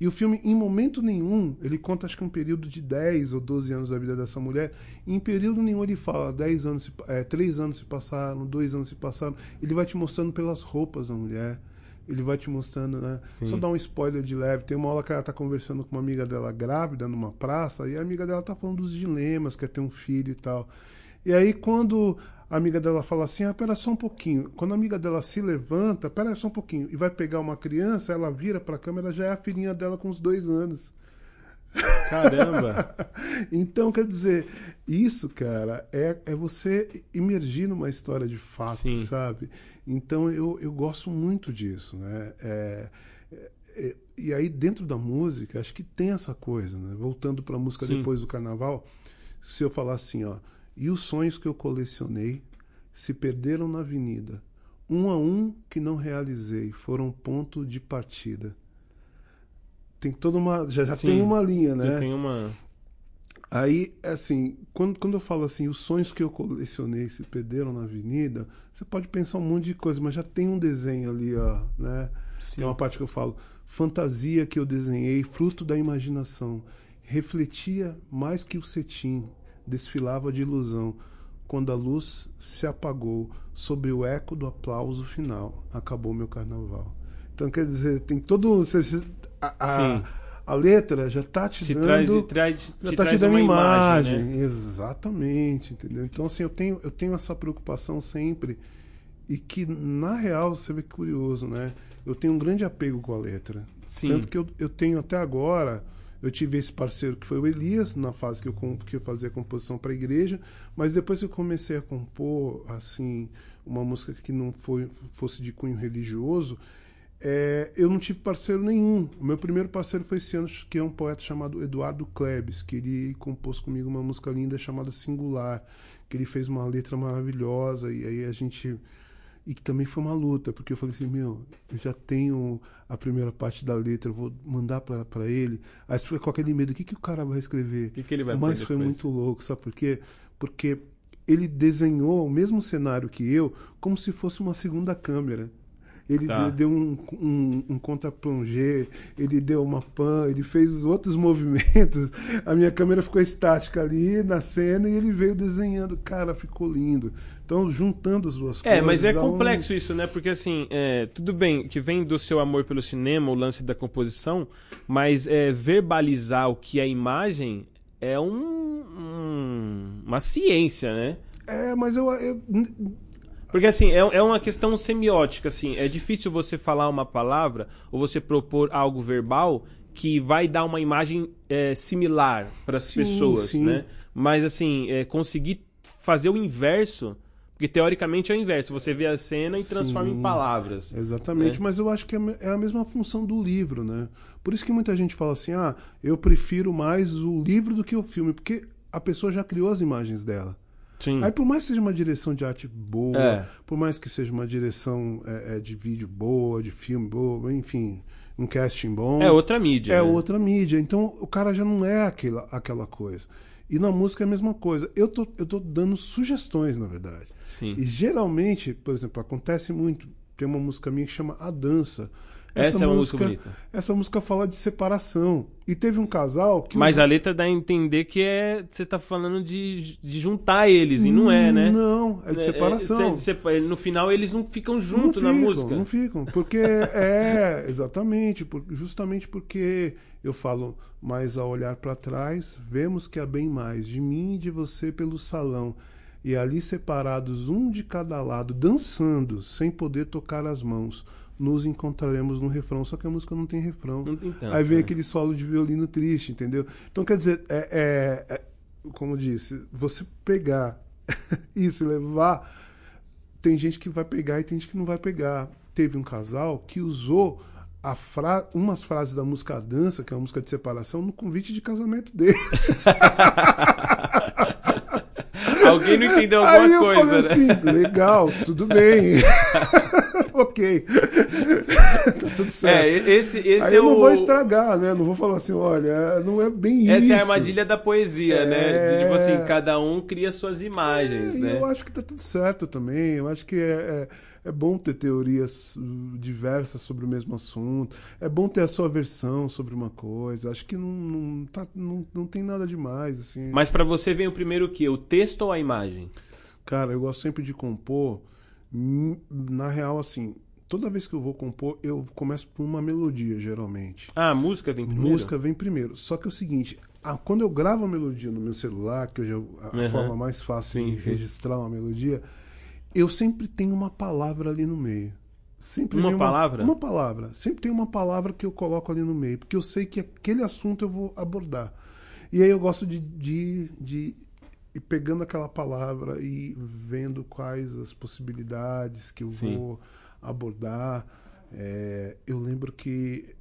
E o filme, em momento nenhum, ele conta acho que um período de 10 ou 12 anos da vida dessa mulher. E em período nenhum ele fala 10 anos, é, 3 anos se passaram, 2 anos se passaram. Ele vai te mostrando pelas roupas da mulher. Ele vai te mostrando, né? Sim. Só dar um spoiler de leve. Tem uma hora que ela tá conversando com uma amiga dela grávida numa praça, e a amiga dela tá falando dos dilemas, quer ter um filho e tal. E aí, quando a amiga dela fala assim, ah, pera só um pouquinho. Quando a amiga dela se levanta, pera só um pouquinho, e vai pegar uma criança, ela vira pra câmera, já é a filhinha dela com uns dois anos. Caramba! Então, quer dizer, isso, cara, é, é você imergir numa história de fato, Sim. sabe? Então, eu, eu gosto muito disso, né? É, é, é, e aí, dentro da música, acho que tem essa coisa, né? Voltando pra música Sim. depois do carnaval, se eu falar assim, ó, e os sonhos que eu colecionei se perderam na avenida. Um a um que não realizei, foram ponto de partida. Tem toda uma. Já, já Sim. tem uma linha, né? Já tem uma. Aí, assim, quando, quando eu falo assim, os sonhos que eu colecionei se perderam na avenida, você pode pensar um monte de coisa, mas já tem um desenho ali, ó, né? Sim. Tem uma parte que eu falo, fantasia que eu desenhei, fruto da imaginação, refletia mais que o cetim, desfilava de ilusão. Quando a luz se apagou, sobre o eco do aplauso final, acabou meu carnaval. Então, quer dizer, tem todo. A, a, a letra já tá te Te dando. traz, traz, Já te tá te dando uma imagem. imagem, né? Exatamente, entendeu? Então, assim, eu tenho, eu tenho essa preocupação sempre. E que, na real, você vê que curioso, né? Eu tenho um grande apego com a letra. Sim. Tanto que eu, eu tenho até agora. Eu tive esse parceiro que foi o Elias, na fase que eu, que eu fazia composição para a igreja. Mas depois que eu comecei a compor, assim, uma música que não foi, fosse de cunho religioso, é, eu não tive parceiro nenhum. O meu primeiro parceiro foi esse ano, que é um poeta chamado Eduardo Klebs, que ele compôs comigo uma música linda chamada Singular, que ele fez uma letra maravilhosa, e aí a gente. E que também foi uma luta, porque eu falei assim: meu, eu já tenho a primeira parte da letra, eu vou mandar pra ele. Aí você fica com aquele medo: o que, que o cara vai escrever? O que, que ele vai Mas foi muito louco, sabe por quê? Porque ele desenhou o mesmo cenário que eu, como se fosse uma segunda câmera. Ele Tá. deu- um, um, um contra-plongé, ele deu uma pan, ele fez os outros movimentos. A minha câmera ficou estática ali na cena e ele veio desenhando. Cara, ficou lindo. Então, juntando as duas É, coisas. mas é dá um- complexo isso, né? Porque assim, é, tudo bem que vem do seu amor pelo cinema, o lance da composição, mas é, verbalizar o que é imagem é um, um- uma ciência, né? É, mas eu. eu Porque assim, é, é uma questão semiótica, assim, é difícil você falar uma palavra ou você propor algo verbal que vai dar uma imagem é, similar para as pessoas, sim. né? Mas assim, é, conseguir fazer o inverso, porque teoricamente é o inverso, você vê a cena e transforma em Sim. palavras. Exatamente, É. mas eu acho que é é a mesma função do livro, né? Por isso que muita gente fala assim: ah, eu prefiro mais o livro do que o filme, porque a pessoa já criou as imagens dela. Sim. Aí, por mais que seja uma direção de arte boa, É. por mais que seja uma direção é, é, de vídeo boa, de filme boa, enfim, um casting bom. É outra mídia. É né? outra mídia. Então o cara já não é aquela, aquela coisa. E na música é a mesma coisa. Eu tô, eu tô dando sugestões, na verdade. Sim. E geralmente, por exemplo, acontece muito. Tem uma música minha que chama A Dança. Essa, é uma música, bonita. Essa música fala de separação. E teve um casal que. Mas a letra dá a entender que é. Você tá falando de, de juntar eles, e não é, né? Não, é de separação. É, é, no final eles não ficam juntos na música. Não ficam. Porque é. Exatamente. justamente porque eu falo, mas ao olhar para trás, vemos que há bem mais de mim e de você pelo salão. E ali separados, um de cada lado, dançando, sem poder tocar as mãos nos encontraremos no refrão, só que a música não tem refrão. Não tem tanto, Aí vem é. aquele solo de violino triste, entendeu? Então, quer dizer, é, é, é como disse, você pegar isso e levar. Tem gente que vai pegar e tem gente que não vai pegar. Teve um casal que usou a fra umas frases da música Dança, que é uma música de separação, no convite de casamento deles. Alguém não entendeu alguma Aí eu coisa, falei né? assim, legal, tudo bem. ok. tá tudo certo. É, esse, esse Aí é eu não o... vou estragar, né? Não vou falar assim, olha, não é bem Essa isso. é a armadilha da poesia, É. né? De, tipo assim, cada um cria suas imagens, É, né? Eu acho que tá tudo certo também. Eu acho que é, é, é bom ter teorias uh, diversas sobre o mesmo assunto. É bom ter a sua versão sobre uma coisa. Acho que não, não, tá, não, não tem nada demais, assim. Mas pra você vem o primeiro o quê? O texto ou a imagem? Cara, eu gosto sempre de compor. Na real, assim, toda vez que eu vou compor, eu começo por uma melodia, geralmente. Ah, a música vem primeiro? Música vem primeiro. Só que é o seguinte, a- quando eu gravo a melodia no meu celular, que hoje é a, Uhum. forma mais fácil Sim, de sim. registrar uma melodia, eu sempre tenho uma palavra ali no meio. Sempre Uma vem palavra? Uma palavra. Sempre tem uma palavra que eu coloco ali no meio, porque eu sei que aquele assunto eu vou abordar. E aí eu gosto de, de, de ir pegando aquela palavra e vendo quais as possibilidades que eu Sim. vou abordar. É, eu lembro que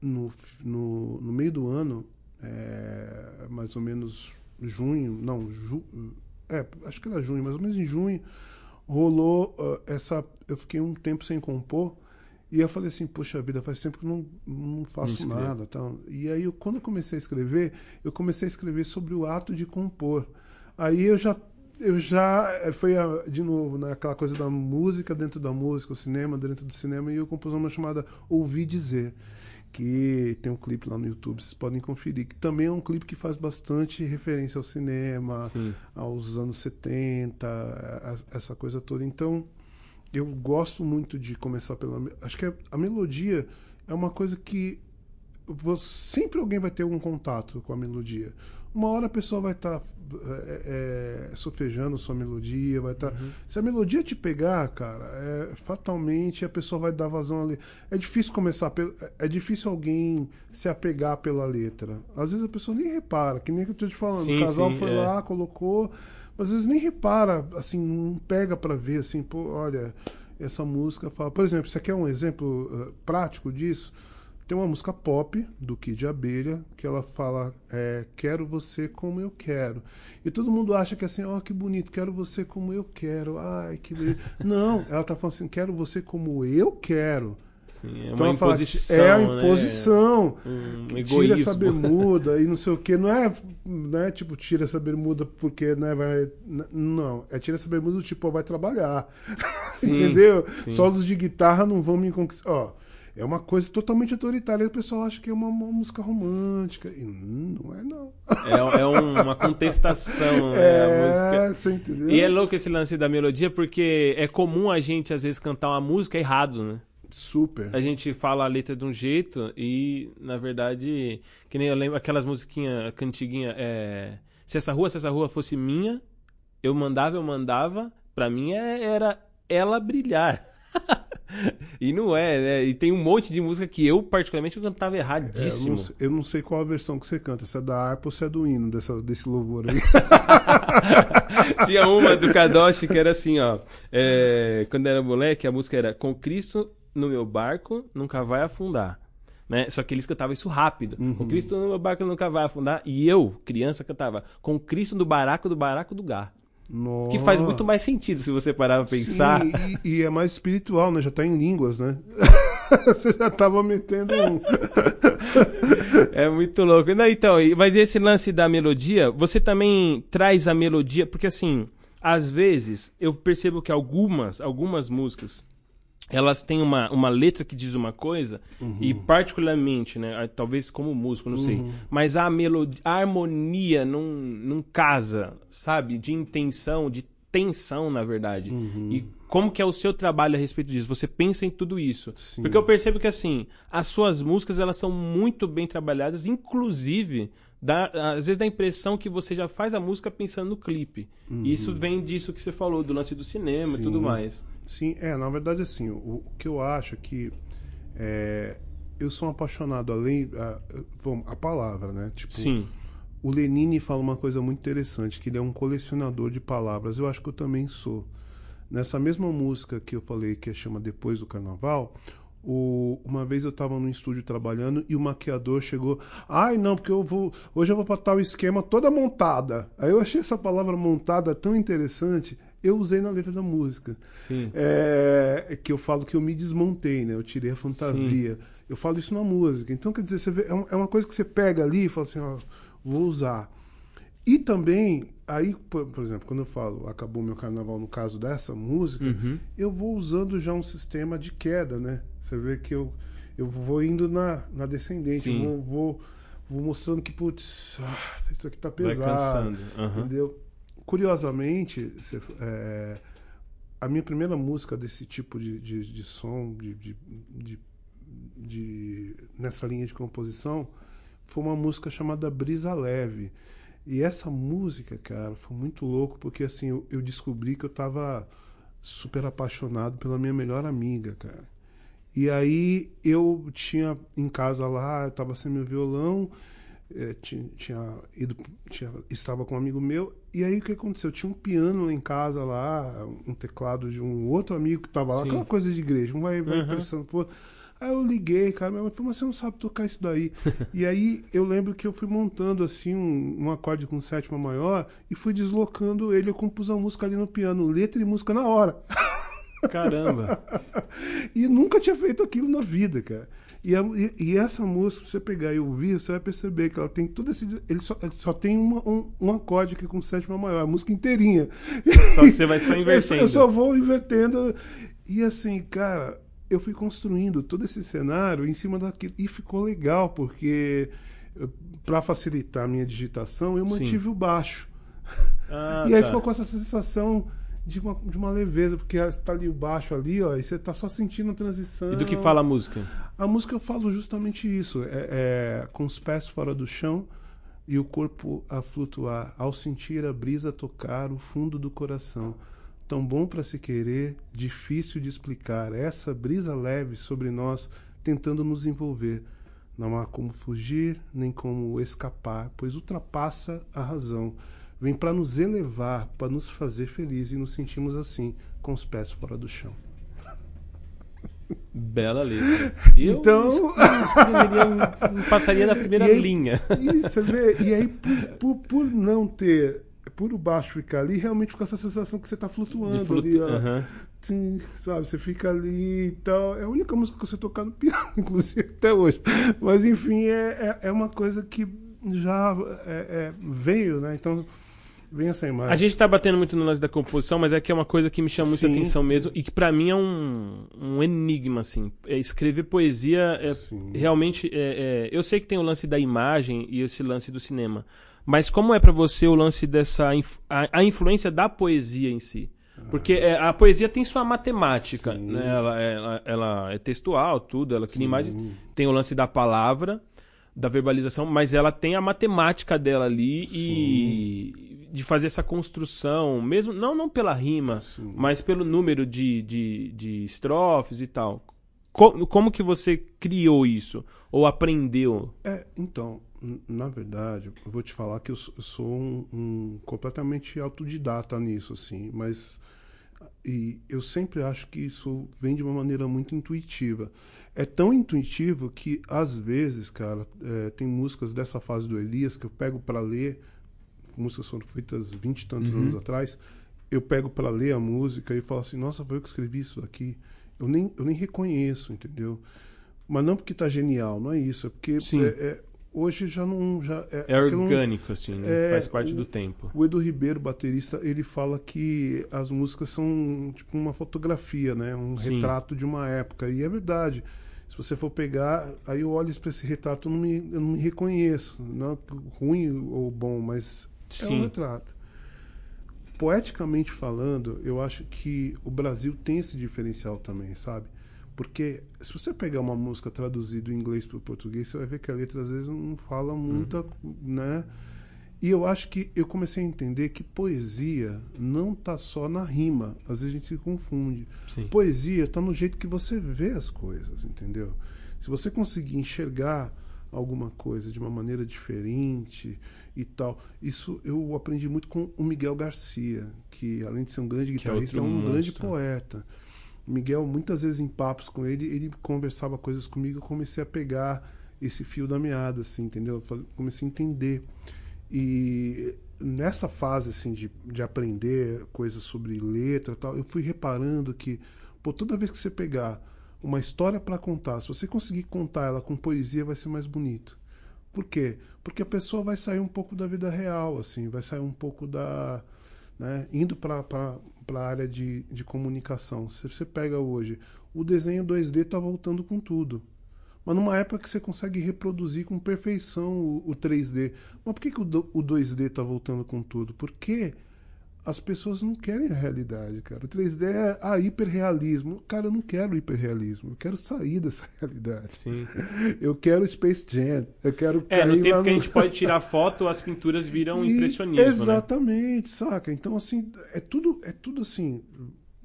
no, no, no meio do ano, é, mais ou menos junho, não, ju, é, acho que era junho, mais ou menos em junho, rolou ah, essa. Eu fiquei um tempo sem compor. E eu falei assim, poxa vida, faz tempo que não, não faço Não nada. Tal. E aí, eu, quando eu comecei a escrever, eu comecei a escrever sobre o ato de compor. Aí eu já. Eu já. eh, Foi de novo, né, aquela coisa da música dentro da música, o cinema dentro do cinema, e eu compus uma chamada Ouvi Dizer. Que tem um clipe lá no YouTube, vocês podem conferir. Que também é um clipe que faz bastante referência ao cinema, Sim. aos anos 70, a- essa coisa toda. Então, eu gosto muito de começar pela. Acho que a, a melodia é uma coisa que você, sempre alguém vai ter algum contato com a melodia. Uma hora a pessoa vai estar é, é, sofejando sua melodia, vai estar. Se a melodia te pegar, cara, é, fatalmente a pessoa vai dar vazão ali. É difícil começar pelo, é difícil alguém se apegar pela letra. Às vezes a pessoa nem repara, que nem que eu tô te falando. Sim, o casal sim, foi é. lá, colocou, mas às vezes nem repara, assim, não pega pra ver, assim, pô, olha, essa música fala. Por exemplo, você quer um exemplo eh, prático disso? Tem uma música pop do Kid Abelha que ela fala é, quero você como eu quero. E todo mundo acha que é assim ó que bonito quero você como eu quero. Ai que lindo. não ela tá falando assim quero você como eu quero. Sim, é então uma ela fala, é a né? imposição. Um tira essa bermuda e não sei o que não é não é tipo tira essa bermuda porque né vai n- não. É tira essa bermuda do tipo ó, vai trabalhar. Sim, entendeu? sim. solos de guitarra não vão me conquistar ó é uma coisa totalmente autoritária. O pessoal acha que é uma, uma música romântica. E não é, não. É, é uma contestação, né? É, você entendeu? E é louco esse lance da melodia, porque é comum a gente, às vezes, cantar uma música errado, né? Super. A gente fala a letra de um jeito e, na verdade, que nem eu lembro aquelas musiquinhas cantiguinha, é... Se essa rua, se essa rua fosse minha, eu mandava, eu mandava, pra mim é- era ela brilhar. e não é, né? E tem um monte de música que eu, particularmente, eu cantava É, eu, erradíssimo. não, eu não sei qual a versão que você canta, se é da harpa ou se é do hino dessa, desse louvor aí. Tinha uma do Kadoshi que era assim, ó. é, quando era moleque, a música era Com Cristo no meu barco, nunca vai afundar. Né? Só que eles cantavam isso rápido. Com Cristo no meu barco nunca vai afundar. E eu, criança, cantava Com Cristo no baraco do baraco do gar. Nossa. Que faz muito mais sentido se você parar pra pensar. Sim, e, e é mais espiritual, né? Já tá em línguas, né? você já tava metendo um. É muito louco. Não, então, mas esse lance da melodia, você também traz a melodia, porque assim, às vezes eu percebo que algumas, algumas músicas elas têm uma, uma letra que diz uma coisa, uhum. e particularmente, né, talvez como músico, não uhum. sei, mas a melodia, a harmonia não, não casa, sabe? De intenção, de tensão, na verdade. Uhum. E como que é o seu trabalho a respeito disso? Você pensa em tudo isso? Sim. Porque eu percebo que, assim, as suas músicas, elas são muito bem trabalhadas, inclusive Dá, às vezes dá a impressão que você já faz a música pensando no clipe. Uhum. E isso vem disso que você falou, do lance do cinema Sim. e tudo mais. Sim, é, na verdade, assim, o, o que eu acho é que é, eu sou um apaixonado além. A, a palavra, né? Tipo, Sim. O Lenine fala uma coisa muito interessante, que ele é um colecionador de palavras. Eu acho que eu também sou. Nessa mesma música que eu falei, que chama Depois do Carnaval, o, uma vez eu estava no estúdio trabalhando e o maquiador chegou. Ai, não, porque eu vou. Hoje eu vou para tal esquema toda montada. Aí eu achei essa palavra montada tão interessante eu usei na letra da música. Sim. É, que eu falo que eu me desmontei, né? Eu tirei a fantasia. Sim. Eu falo isso na música. Então, quer dizer, vê, é, é uma coisa que você pega ali e fala assim, ó, vou usar. E também, aí, por, por, exemplo, quando eu falo acabou meu carnaval no caso dessa música, uhum. eu vou usando já um sistema de queda, né? Você vê que eu, eu vou indo na, na descendente, vou, vou, vou, mostrando que, putz, ah, isso aqui tá pesado. Uhum. Entendeu? Curiosamente, você, é, a minha primeira música desse tipo de, de, de som, de, de, de, de, nessa linha de composição, foi uma música chamada Brisa Leve. E essa música, cara, foi muito louco, porque assim, eu, eu descobri que eu estava super apaixonado pela minha melhor amiga, cara. E aí eu tinha em casa lá, eu tava sem meu violão, é, tinha, tinha, ido, tinha, estava com um amigo meu, e aí o que aconteceu? Tinha um piano lá em casa, lá, um teclado de um outro amigo que estava lá, Sim. aquela coisa de igreja, um vai, vai uhum. pensando, pô. Aí eu liguei, cara, minha mãe falou, mas você não sabe tocar isso daí. e aí eu lembro que eu fui montando assim um, um, acorde com sétima maior e fui deslocando ele, eu compus a música ali no piano, letra e música na hora. Caramba! e nunca tinha feito aquilo na vida, cara. E, a, e, e, essa música, se você pegar e ouvir, você vai perceber que ela tem todo esse. Ele só, ele só tem uma, um, um acorde aqui com sétima maior, a música inteirinha. Só que você vai só invertendo. eu, só vou invertendo. E assim, cara, eu fui construindo todo esse cenário em cima daquilo. E ficou legal, porque para facilitar a minha digitação, eu mantive Sim. o baixo. Ah, e aí tá. ficou com essa sensação de uma, de uma leveza, porque está ali o baixo ali, ó, e você está só sentindo a transição. E do que fala a música? A música eu falo justamente isso, é, é com os pés fora do chão e o corpo a flutuar, ao sentir a brisa tocar o fundo do coração. Tão bom para se querer, difícil de explicar, essa brisa leve sobre nós, tentando nos envolver. Não há como fugir, nem como escapar, pois ultrapassa a razão vem para nos elevar, para nos fazer felizes e nos sentimos assim, com os pés fora do chão. Bela letra. Eu então, não passaria na primeira aí, linha. Você vê, e aí, por, por, por, não ter, por o baixo ficar ali, realmente fica essa sensação que você está flutuando flutu... ali, ó. Uhum. Sim, sabe, você fica ali e tal. É a única música que você tocar no piano, inclusive, até hoje. Mas, enfim, é, é, é uma coisa que já é, é, veio, né? Então, Vem essa imagem. A gente tá batendo muito no lance da composição, mas é que é uma coisa que me chama muita Sim. atenção mesmo e que para mim é um, um enigma, assim. É escrever poesia é realmente. É, é, eu sei que tem o lance da imagem e esse lance do cinema. Mas como é para você o lance dessa. a, a influência da poesia em si? Porque é, a poesia tem sua matemática, né? Ela, ela, ela, é textual, tudo, ela cria imagens. Tem o lance da palavra, da verbalização, mas ela tem a matemática dela ali Sim. e de fazer essa construção, mesmo não, não pela rima, Sim. mas pelo número de, de, de estrofes e tal. Como, como que você criou isso? Ou aprendeu? É, então, na verdade, eu vou te falar que eu sou um, um completamente autodidata nisso, assim, mas e eu sempre acho que isso vem de uma maneira muito intuitiva. É tão intuitivo que, às vezes, cara, é, tem músicas dessa fase do Elias que eu pego para ler músicas foram feitas 20 e tantos uhum. anos atrás, eu pego para ler a música e falo assim, nossa, foi eu que escrevi isso aqui. Eu nem, eu nem reconheço, entendeu? Mas não porque tá genial, não é isso. É porque é, é, hoje já não. Já, é, é orgânico, não, assim, né? é, faz parte o, do tempo. O Edu Ribeiro, baterista, ele fala que as músicas são tipo uma fotografia, né? Um Sim. retrato de uma época. E é verdade. Se você for pegar, aí eu olho para esse retrato, eu não, me, eu não me reconheço. Não é ruim ou bom, mas Sim. é um retrato. Poeticamente falando, eu acho que o Brasil tem esse diferencial também, sabe? Porque se você pegar uma música traduzida do inglês para o português, você vai ver que a letra às vezes não fala muita, uhum. né? E eu acho que eu comecei a entender que poesia não tá só na rima. Às vezes a gente se confunde. Sim. Poesia tá no jeito que você vê as coisas, entendeu? Se você conseguir enxergar alguma coisa de uma maneira diferente e tal. Isso eu aprendi muito com o Miguel Garcia, que além de ser um grande é guitarrista, é, é um monstro. grande poeta. Miguel, muitas vezes em papos com ele, ele conversava coisas comigo, eu comecei a pegar esse fio da meada, assim, entendeu? Comecei a entender. E nessa fase, assim, de, de aprender coisas sobre letra e tal, eu fui reparando que, pô, toda vez que você pegar uma história para contar, se você conseguir contar ela com poesia, vai ser mais bonito. Por quê? Porque a pessoa vai sair um pouco da vida real, assim, vai sair um pouco da. Né, indo para a área de, de comunicação. Se você pega hoje, o desenho 2D está voltando com tudo. Mas numa época que você consegue reproduzir com perfeição o, o 3D. Mas por que, que o, o 2D está voltando com tudo? Porque as pessoas não querem a realidade, cara. O 3D é a hiperrealismo. Cara, eu não quero hiperrealismo. Eu quero sair dessa realidade. Sim. Eu quero Space Jam. Eu quero É, no tempo no... que a gente pode tirar foto, as pinturas viram e, impressionismo. Né? Exatamente, né? saca? Então, assim, é tudo, é tudo assim.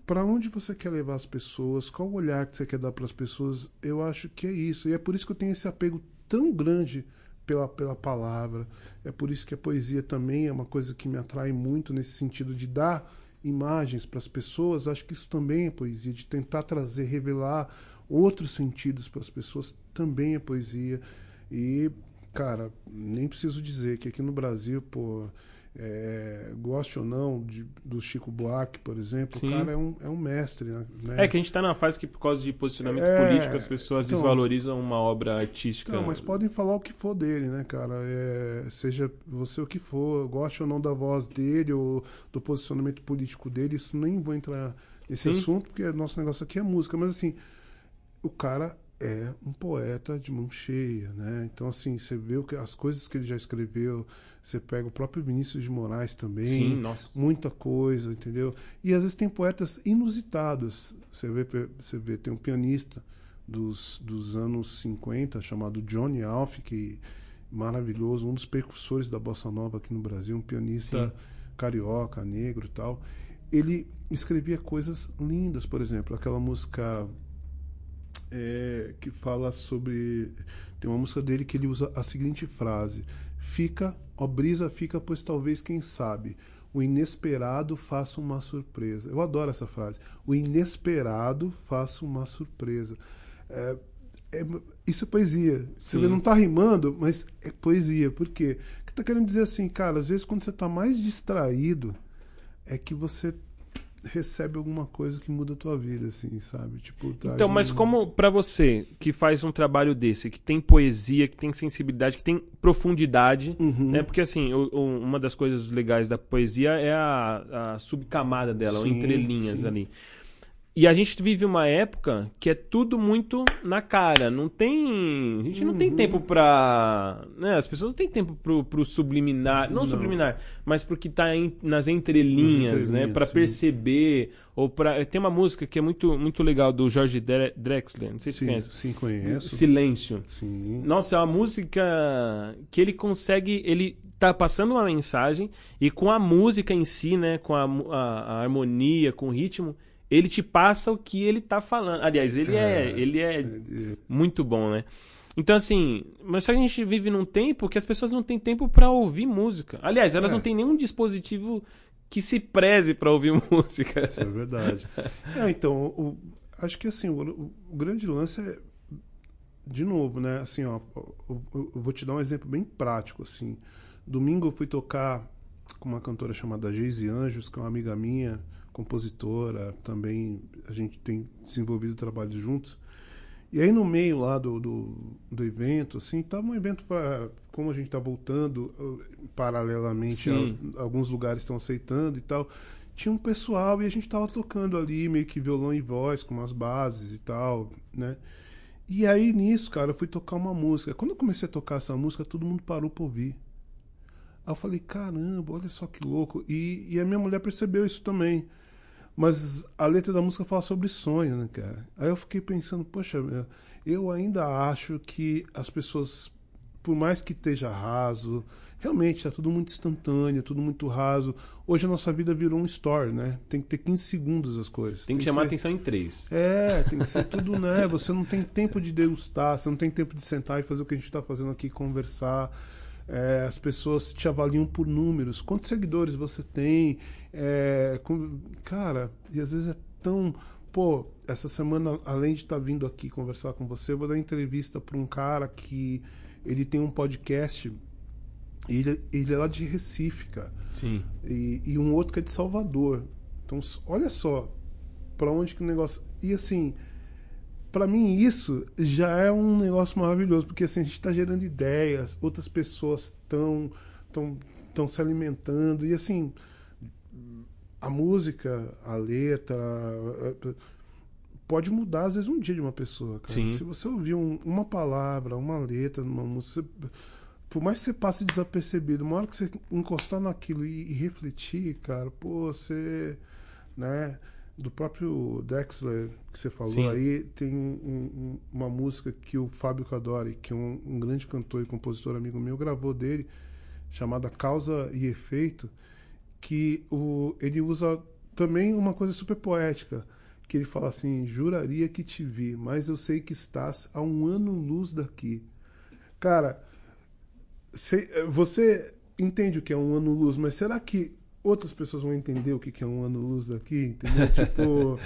Para onde você quer levar as pessoas? Qual o olhar que você quer dar para as pessoas? Eu acho que é isso. E é por isso que eu tenho esse apego tão grande pela, pela palavra. É por isso que a poesia também é uma coisa que me atrai muito nesse sentido de dar imagens para as pessoas. Acho que isso também é poesia, de tentar trazer, revelar outros sentidos para as pessoas também é poesia. E, cara, nem preciso dizer que aqui no Brasil, pô é, goste ou não de, do Chico Buarque, por exemplo, Sim. o cara é um, é um mestre. Né? É que a gente está na fase que, por causa de posicionamento é, político, as pessoas então, desvalorizam uma obra artística. Não, mas podem falar o que for dele, né, cara? É, seja você o que for, goste ou não da voz dele ou do posicionamento político dele, isso nem vou entrar nesse Sim. assunto, porque nosso negócio aqui é música, mas assim, o cara é um poeta de mão cheia, né? Então assim, você vê que, as coisas que ele já escreveu, você pega o próprio Vinícius de Moraes também, Sim, muita coisa, entendeu? E às vezes tem poetas inusitados. Você vê, você vê tem um pianista dos, dos anos 50 chamado Johnny Alf, que maravilhoso, um dos percussores da bossa nova aqui no Brasil, um pianista Sim. carioca, negro e tal. Ele escrevia coisas lindas, por exemplo, aquela música é, que fala sobre. Tem uma música dele que ele usa a seguinte frase: Fica, ó brisa, fica, pois talvez, quem sabe, o inesperado faça uma surpresa. Eu adoro essa frase. O inesperado faça uma surpresa. É, é, isso é poesia. Sim. Você não está rimando, mas é poesia. Por quê? Porque está querendo dizer assim, cara, às vezes quando você está mais distraído, é que você recebe alguma coisa que muda a tua vida, assim, sabe? Tipo, então, mas um... como para você que faz um trabalho desse, que tem poesia, que tem sensibilidade, que tem profundidade, uhum. né? Porque assim, o, o, uma das coisas legais da poesia é a, a subcamada dela, sim, entrelinhas sim. ali. E a gente vive uma época que é tudo muito na cara. Não tem. A gente não uhum. tem tempo pra. Né? As pessoas não têm tempo pro, pro subliminar. Não, não, subliminar, mas pro que tá em, nas entrelinhas, nas né? Pra sim. perceber. Ou pra. Tem uma música que é muito, muito legal do George Drexler. Não sei se sim, você conhece. Sim, conheço. Silêncio. Sim. Nossa, é uma música que ele consegue. Ele tá passando uma mensagem e com a música em si, né? Com a, a, a harmonia, com o ritmo ele te passa o que ele tá falando. Aliás, ele é, é ele é, é muito bom, né? Então, assim, mas só que a gente vive num tempo que as pessoas não têm tempo para ouvir música. Aliás, elas é. não têm nenhum dispositivo que se preze para ouvir música. Isso é verdade. é, então, o, acho que assim, o, o, grande lance é, de novo, né? Assim, ó, eu, eu vou te dar um exemplo bem prático, assim. Domingo eu fui tocar com uma cantora chamada Geise Anjos, que é uma amiga minha, compositora, também a gente tem desenvolvido trabalho juntos. E aí no meio lá do, do, do evento, assim, tava um evento para como a gente tá voltando uh, paralelamente, a, alguns lugares estão aceitando e tal. Tinha um pessoal e a gente tava tocando ali meio que violão e voz com umas bases e tal, né? E aí nisso, cara, eu fui tocar uma música. Quando eu comecei a tocar essa música, todo mundo parou pra ouvir. Aí eu falei, caramba, olha só que louco. E, e a minha mulher percebeu isso também. Mas a letra da música fala sobre sonho, né, cara? Aí eu fiquei pensando, poxa, eu ainda acho que as pessoas, por mais que esteja raso, realmente está tudo muito instantâneo, tudo muito raso. Hoje a nossa vida virou um story, né? Tem que ter 15 segundos as coisas. Tem que tem chamar ser... atenção em três. É, tem que ser tudo, né? Você não tem tempo de degustar, você não tem tempo de sentar e fazer o que a gente está fazendo aqui, conversar. É, as pessoas te avaliam por números. Quantos seguidores você tem? É, com, cara, e às vezes é tão. Pô, essa semana, além de estar tá vindo aqui conversar com você, eu vou dar entrevista para um cara que ele tem um podcast. Ele, ele é lá de Recife, cara. Sim. E, e um outro que é de Salvador. Então, olha só para onde que o negócio. E assim, para mim isso já é um negócio maravilhoso, porque assim, a gente está gerando ideias, outras pessoas estão tão, tão se alimentando, e assim, a música, a letra, pode mudar às vezes um dia de uma pessoa. Cara. Se você ouvir um, uma palavra, uma letra numa música, por mais que você passe desapercebido, uma hora que você encostar naquilo e, e refletir, cara, pô, você, né? Do próprio Dexler que você falou Sim. aí, tem um, um, uma música que o Fábio Cadori, que é um, um, grande cantor e compositor amigo meu, gravou dele, chamada Causa e Efeito, que o, ele usa também uma coisa super poética, que ele fala assim, juraria que te vi, mas eu sei que estás a um ano-luz daqui. Cara, você entende o que é um ano-luz, mas será que outras pessoas vão entender o que é um ano-luz daqui, entendeu? tipo.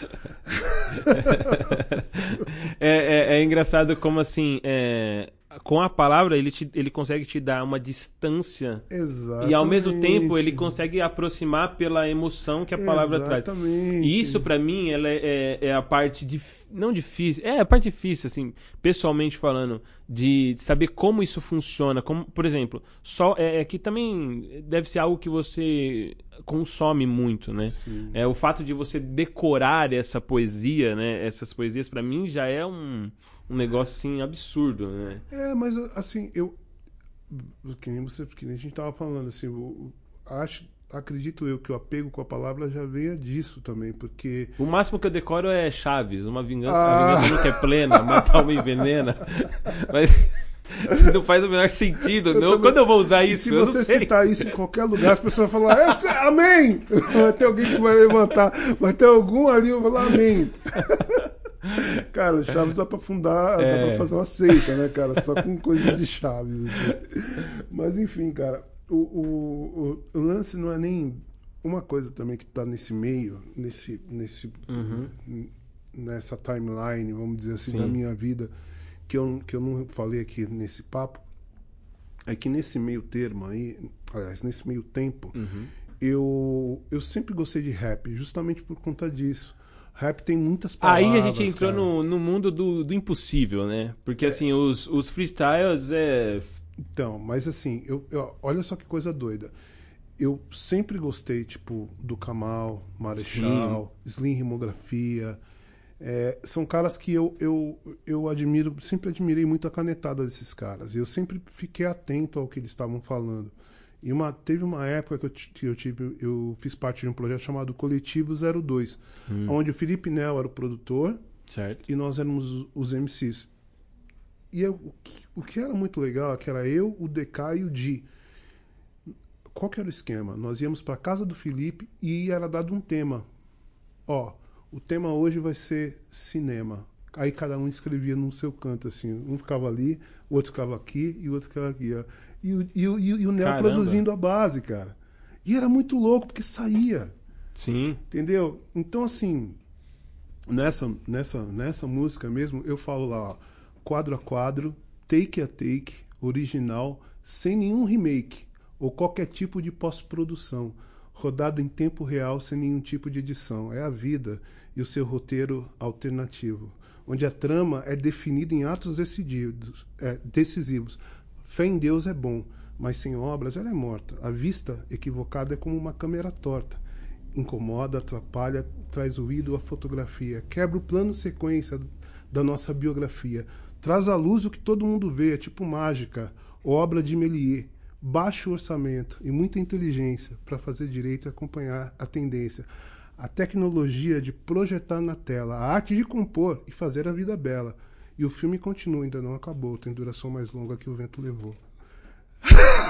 é, é, é, engraçado como assim. É, com a palavra ele, te, ele consegue te dar uma distância Exatamente. e ao mesmo tempo ele consegue aproximar pela emoção que a palavra Exatamente. traz. E isso para mim ela é, é, é, a parte dif... não difícil, é a parte difícil assim, pessoalmente falando, de saber como isso funciona, como, por exemplo, só é, é que também deve ser algo que você consome muito, né? Sim. É o fato de você decorar essa poesia, né? Essas poesias para mim já é um um negócio assim absurdo, né? É, mas assim, eu. Que nem, você, que nem a gente tava falando, assim, eu, acho, acredito eu que o apego com a palavra já venha disso também, porque. O máximo que eu decoro é Chaves, uma vingança, ah. vingança nunca é plena, matar uma envenena. Mas. Não faz o menor sentido. Eu não, também. quando eu vou usar isso? E se você citar isso em qualquer lugar, as pessoas vão falar, amém! Vai ter alguém que vai levantar, vai ter algum ali que vai falar amém. Cara, o Chaves dá pra fundar, é. dá pra fazer uma seita, né, cara? Só com coisas de Chaves. Assim. Mas enfim, cara, o, o, o, lance não é nem uma coisa também que tá nesse meio, nesse, nesse, uhum. nessa timeline, vamos dizer assim, Sim. da minha vida, que eu, que eu não falei aqui nesse papo, é que nesse meio termo aí, aliás, nesse meio tempo, uhum. eu, eu sempre gostei de rap, justamente por conta disso Rap tem muitas palavras. Aí a gente entrou no, no mundo do, do impossível, né? Porque é. assim, os, os freestyles é. Então, mas assim, eu, eu, olha só que coisa doida. Eu sempre gostei, tipo, do Kamal, Marechal, Sim. Slim Rimografia. É, são caras que eu, eu, eu admiro, sempre admirei muito a canetada desses caras. Eu sempre fiquei atento ao que eles estavam falando. E uma, teve uma época que eu, que eu, tive, eu fiz parte de um projeto chamado Coletivo 02, hum. onde o Felipe Nel era o produtor certo. e nós éramos os MCs. E eu, o, que, o que era muito legal é que era eu, o DK e o Di. Qual que era o esquema? Nós íamos para casa do Felipe e era dado um tema. Ó, o tema hoje vai ser cinema. Aí cada um escrevia no seu canto, assim. Um ficava ali, o outro ficava aqui e o outro ficava aqui. Ó. E, o, e, o, e o Nel Caramba. produzindo a base, cara. E era muito louco, porque saía. Sim. Entendeu? Então, assim, nessa, nessa, nessa música mesmo, eu falo lá, ó, quadro a quadro, take a take, original, sem nenhum remake ou qualquer tipo de pós-produção, rodado em tempo real sem nenhum tipo de edição. É a vida e o seu roteiro alternativo. onde a trama é definida em atos decididos, é, decisivos. Fé em Deus é bom, mas sem obras ela é morta. A vista equivocada é como uma câmera torta. Incomoda, atrapalha, traz ruído à fotografia, quebra o plano sequência da nossa biografia, traz à luz o que todo mundo vê, é tipo mágica, obra de Méliès. Baixo orçamento e muita inteligência para fazer direito e acompanhar a tendência. A tecnologia de projetar na tela, a arte de compor e fazer a vida bela. E o filme continua, ainda não acabou, tem duração mais longa que o vento levou.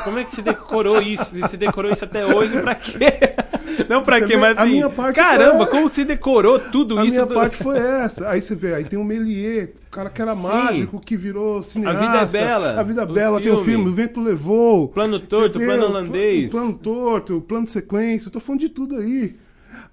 Como é que você decorou isso? Você decorou isso até hoje pra quê? Não pra você quê, vê, mas assim. Caramba, como que você decorou tudo a isso? A minha do... parte foi essa. Aí você vê, aí tem o Melier, o cara que era Sim. mágico, que virou cineasta. A Vida é Bela. A Vida é Bela, filme. tem o filme, O Vento Levou. Plano Torto, entendeu? Plano Holandês. O plano Torto, Plano Sequência, eu tô falando de tudo aí.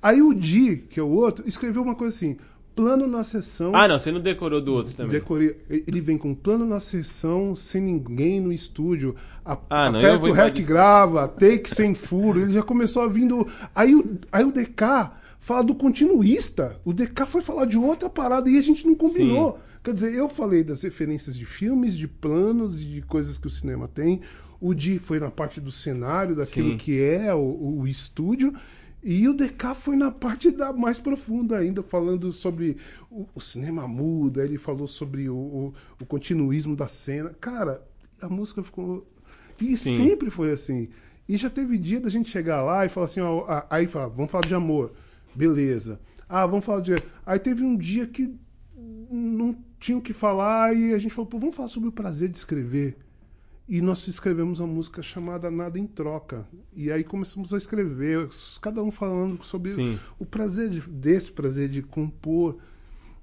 Aí o Di, que é o outro, escreveu uma coisa assim: plano na sessão. Ah, não, você não decorou do outro também. Decorei. Ele vem com plano na sessão, sem ninguém no estúdio. A, ah, não, aperta o rec grava, take sem furo. Ele já começou a vindo. Aí o, aí o DK fala do continuista. O DK foi falar de outra parada e a gente não combinou. Sim. Quer dizer, eu falei das referências de filmes, de planos e de coisas que o cinema tem. O Di foi na parte do cenário, daquilo Sim. que é o, o estúdio. E o DK foi na parte da mais profunda ainda, falando sobre o, o cinema mudo, ele falou sobre o, o, o, continuismo da cena. Cara, a música ficou. E Sim. sempre foi assim. E já teve dia da gente chegar lá e falar assim, ó, aí fala, vamos falar de amor. Beleza. Ah, vamos falar de. Aí teve um dia que não tinha o que falar e a gente falou, pô, vamos falar sobre o prazer de escrever. E nós escrevemos uma música chamada Nada em Troca. E aí começamos a escrever, cada um falando sobre Sim. o prazer de, desse prazer de compor.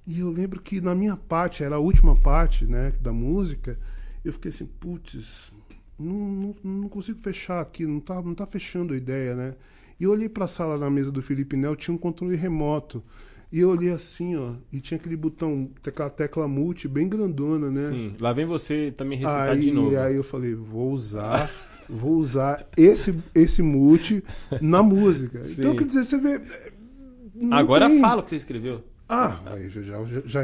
E eu lembro que na minha parte, era a última parte né, da música, eu fiquei assim, putz, não, não, não, consigo fechar aqui, não tá, não tá fechando a ideia, né? E eu olhei para a sala na mesa do Felipe Nel, tinha um controle remoto. E eu olhei assim, ó, e tinha aquele botão, aquela tecla multi bem grandona, né? Sim, lá vem você também recitar aí, de novo. Aí eu falei, vou usar, vou usar esse, esse multi na música. Sim. Então, quer dizer, você vê. Agora tem... fala o que você escreveu. Ah, aí já, já, já, já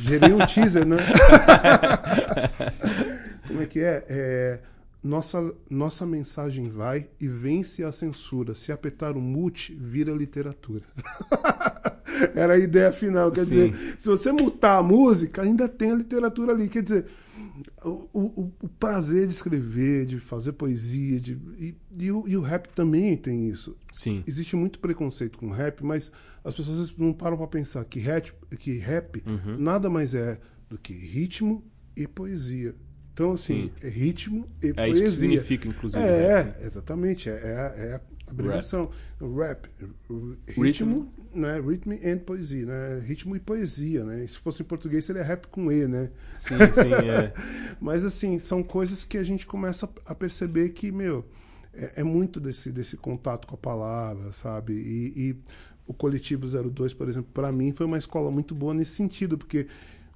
gerei um teaser, né? Como é que é? É nossa, nossa mensagem vai e vence a censura. Se apertar o mute, vira literatura. Era a ideia final. Quer Sim. dizer, se você mutar a música, ainda tem a literatura ali. Quer dizer, o, o, o prazer de escrever, de fazer poesia, de, e, e, o, e, o, rap também tem isso. Sim. Existe muito preconceito com rap, mas as pessoas não param para pensar que rap, que rap uhum. nada mais é do que ritmo e poesia. Então, assim, Sim. é ritmo e é poesia. É isso que significa, inclusive. É, né? exatamente. É, é, é a abreviação. Rap. Rap. Ritmo, né? Rhythm and poesia, né? Ritmo e poesia, né? Se fosse em português, seria rap com E, né? Sim, sim, é. Mas, assim, são coisas que a gente começa a perceber que, meu, é, é muito desse, desse contato com a palavra, sabe? E, e o Coletivo 02, por exemplo, para mim foi uma escola muito boa nesse sentido, porque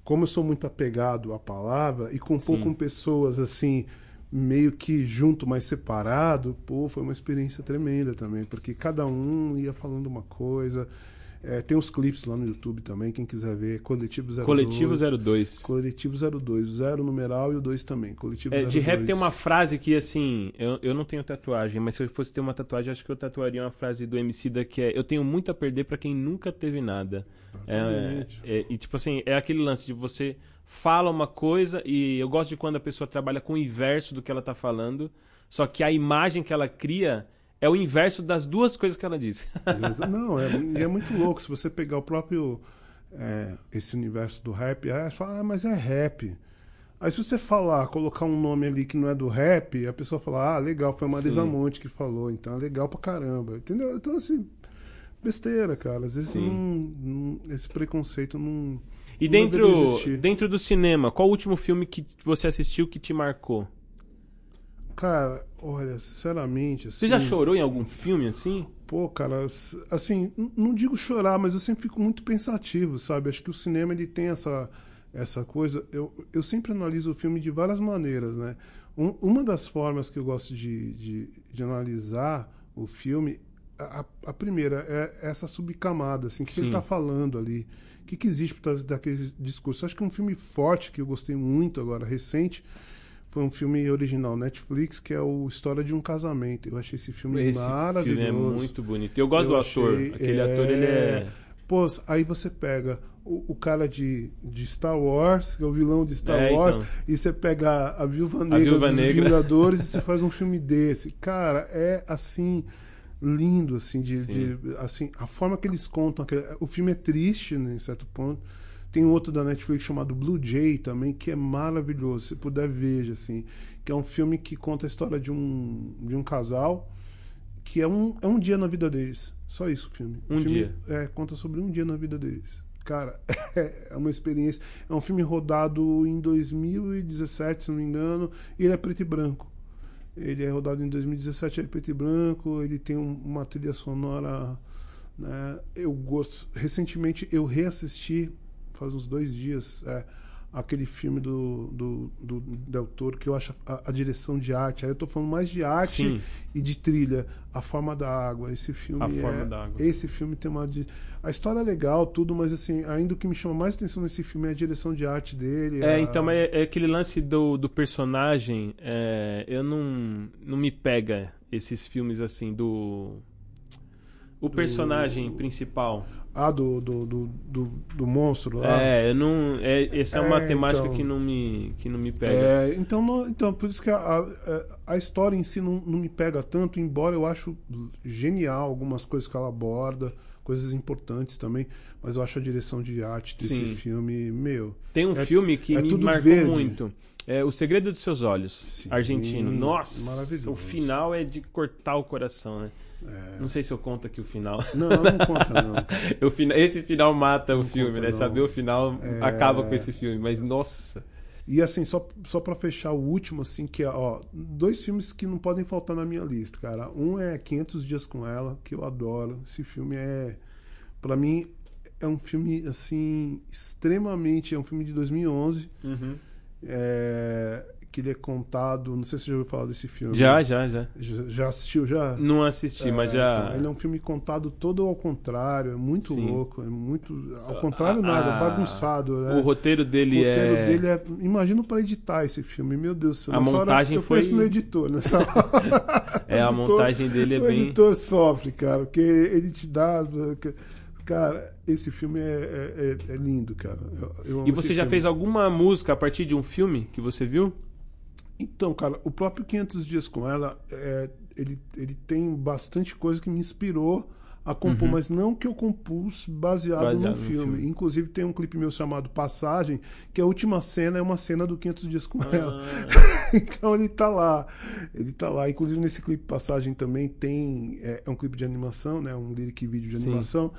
como eu sou muito apegado à palavra e compor Sim. com pessoas assim meio que junto, mas separado, pô, foi uma experiência tremenda também, porque cada um ia falando uma coisa. É, tem os clipes lá no YouTube também, quem quiser ver. Coletivo 02. Coletivo 02. Coletivo 02. Zero numeral e o 2 também. Coletivo é, 02. De rap tem uma frase que, assim, eu, eu não tenho tatuagem, mas se eu fosse ter uma tatuagem, acho que eu tatuaria uma frase do MC da que é: Eu tenho muito a perder para quem nunca teve nada. É, é, e, tipo assim, é aquele lance de você fala uma coisa e eu gosto de quando a pessoa trabalha com o inverso do que ela tá falando, só que a imagem que ela cria é o inverso das duas coisas que ela disse. Não, é, é muito louco. Se você pegar o próprio. É, esse universo do rap, aí você fala, ah, mas é rap. Aí se você falar, colocar um nome ali que não é do rap, a pessoa fala, ah, legal, foi a Marisa Sim. Monte que falou, então é legal pra caramba. Entendeu? Então, assim, besteira, cara. Às vezes não, não, esse preconceito não. E não dentro, dentro do cinema, qual o último filme que você assistiu que te marcou? Cara, olha, sinceramente. Assim, Você já assim, chorou em algum filme assim? Pô, cara, assim, não digo chorar, mas eu sempre fico muito pensativo, sabe? Acho que o cinema ele tem essa, essa coisa. Eu, eu sempre analiso o filme de várias maneiras, né? Um, uma das formas que eu gosto de, de, de analisar o filme a, a primeira é essa subcamada, assim, que Sim. ele tá falando ali. O que, que existe por trás daquele discurso? Acho que um filme forte que eu gostei muito agora, recente, foi um filme original Netflix, que é o História de um Casamento. Eu achei esse filme Esse maravilhoso. filme é muito bonito. Eu gosto Eu do ator. achei, Aquele é, ator, ele é. Pô, aí você pega o, o cara de, de Star Wars, que é o vilão de Star É, Wars, então. e você pega a Viúva Negra Viúva dos Negra. Vingadores e você faz um filme desse. Cara, é assim lindo assim de, de- assim a forma que eles contam aquele- o filme é triste né, em certo ponto tem outro da Netflix chamado Blue Jay também que é maravilhoso se puder veja assim que é um filme que conta a história de um de um casal que é um, é um dia na vida deles só isso o filme Um o filme, dia. é conta sobre um dia na vida deles cara é uma experiência é um filme rodado em 2017 se não me engano e ele é preto e branco ele é rodado em 2017, é preto e branco, ele tem um- uma trilha sonora. Né? Eu gosto. Recentemente eu reassisti, faz uns dois dias, é, aquele filme do, do, do Del Toro, que eu acho a, a direção de arte. Aí eu tô falando mais de arte Sim. e de trilha. A Forma da Água. Esse filme A é- Forma da Água. Esse filme tem uma. di- A história é legal, tudo, mas assim, ainda o que me chama mais atenção nesse filme é a direção de arte dele. É, a- então, mas é, é aquele lance do, do personagem. é, eu não, não me pega esses filmes assim do. O personagem principal. Ah, do, do, do, do, do monstro lá. É, eu não. É, essa é uma É, temática então. que não me, que não me pega. É, então, não- então, por isso que a, a, a história em si não, não me pega tanto, embora eu acho genial algumas coisas que ela aborda, coisas importantes também, mas eu acho a direção de arte desse Sim. filme, meu. Tem um É- filme que é me tudo marcou verde. muito. É O Segredo dos Seus Olhos, Sim, argentino. Nossa, maravilhoso. o final é de cortar o coração, né? É. Não sei se eu conto aqui o final. Não, não conta, não. O fina- Esse final mata o filme, conta, né? não. Saber o final É. acaba com esse filme. Mas, nossa. E assim, só, só para fechar o último, assim, que é, ó, dois filmes que não podem faltar na minha lista, cara. Um é 500 Dias com Ela, que eu adoro. Esse filme é, Pra mim, é um filme, assim, extremamente. É um filme de 2011. É, que ele é contado. Não sei se você já ouviu falar desse filme. Já, já, já. Já, já assistiu já? Não assisti, É, mas já. então, ele é um filme contado todo ao contrário, é muito Sim. louco, é muito. Ao contrário, A- nada, a- bagunçado. né? O roteiro dele O roteiro é. dele é. Imagina pra editar esse filme, meu Deus do céu. A nessa hora montagem eu foi- penso no editor nessa hora. É, a O editor- montagem dele é o bem. editor sofre, cara, porque ele te dá. Cara, esse filme é, é- é- é lindo, cara. Eu- eu E você já filme. fez alguma música a partir de um filme que você viu? Então, cara, o próprio 500 Dias com Ela, é, ele, ele tem bastante coisa que me inspirou a compor, mas não que eu compus baseado, Uhum. Baseado no no filme. filme. Inclusive, tem um clipe meu chamado Passagem, que a última cena é uma cena do 500 Dias com Ela. Ah. então ele tá lá. Ele tá lá. Inclusive, nesse clipe Passagem também tem. É, é um clipe de animação, né? Um lyric vídeo de Sim. animação.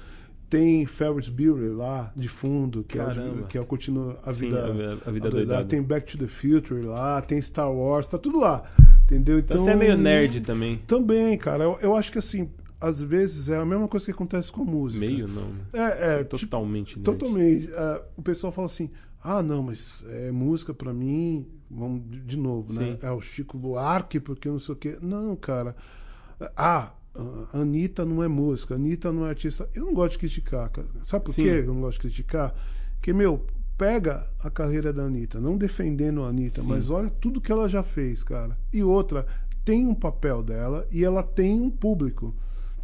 Tem Ferris Bueller lá de fundo, que é, Caramba. o, que é o Continua a Sim, Vida, a, a vida a doidada. Tem Back to the Future lá, tem Star Wars, tá tudo lá. Entendeu? Então Então, você é meio nerd também. Também, cara. Eu, eu acho que assim, às vezes é a mesma coisa que acontece com música. Meio não. né? É, é. tipo, Totalmente nerd. Totalmente. É, o pessoal fala assim: ah, não, mas é, música pra mim, vamos de, novo, né? Sim. É o Chico Buarque, porque não sei o quê. Não, cara. Ah, a Anitta não é música, Anitta não é artista. Eu não gosto de criticar, cara. Sabe por Sim. quê eu não gosto de criticar? Porque, meu, pega a carreira da Anitta, não defendendo a Anitta, Sim. mas olha tudo que ela já fez, cara. E outra, tem um papel dela e ela tem um público.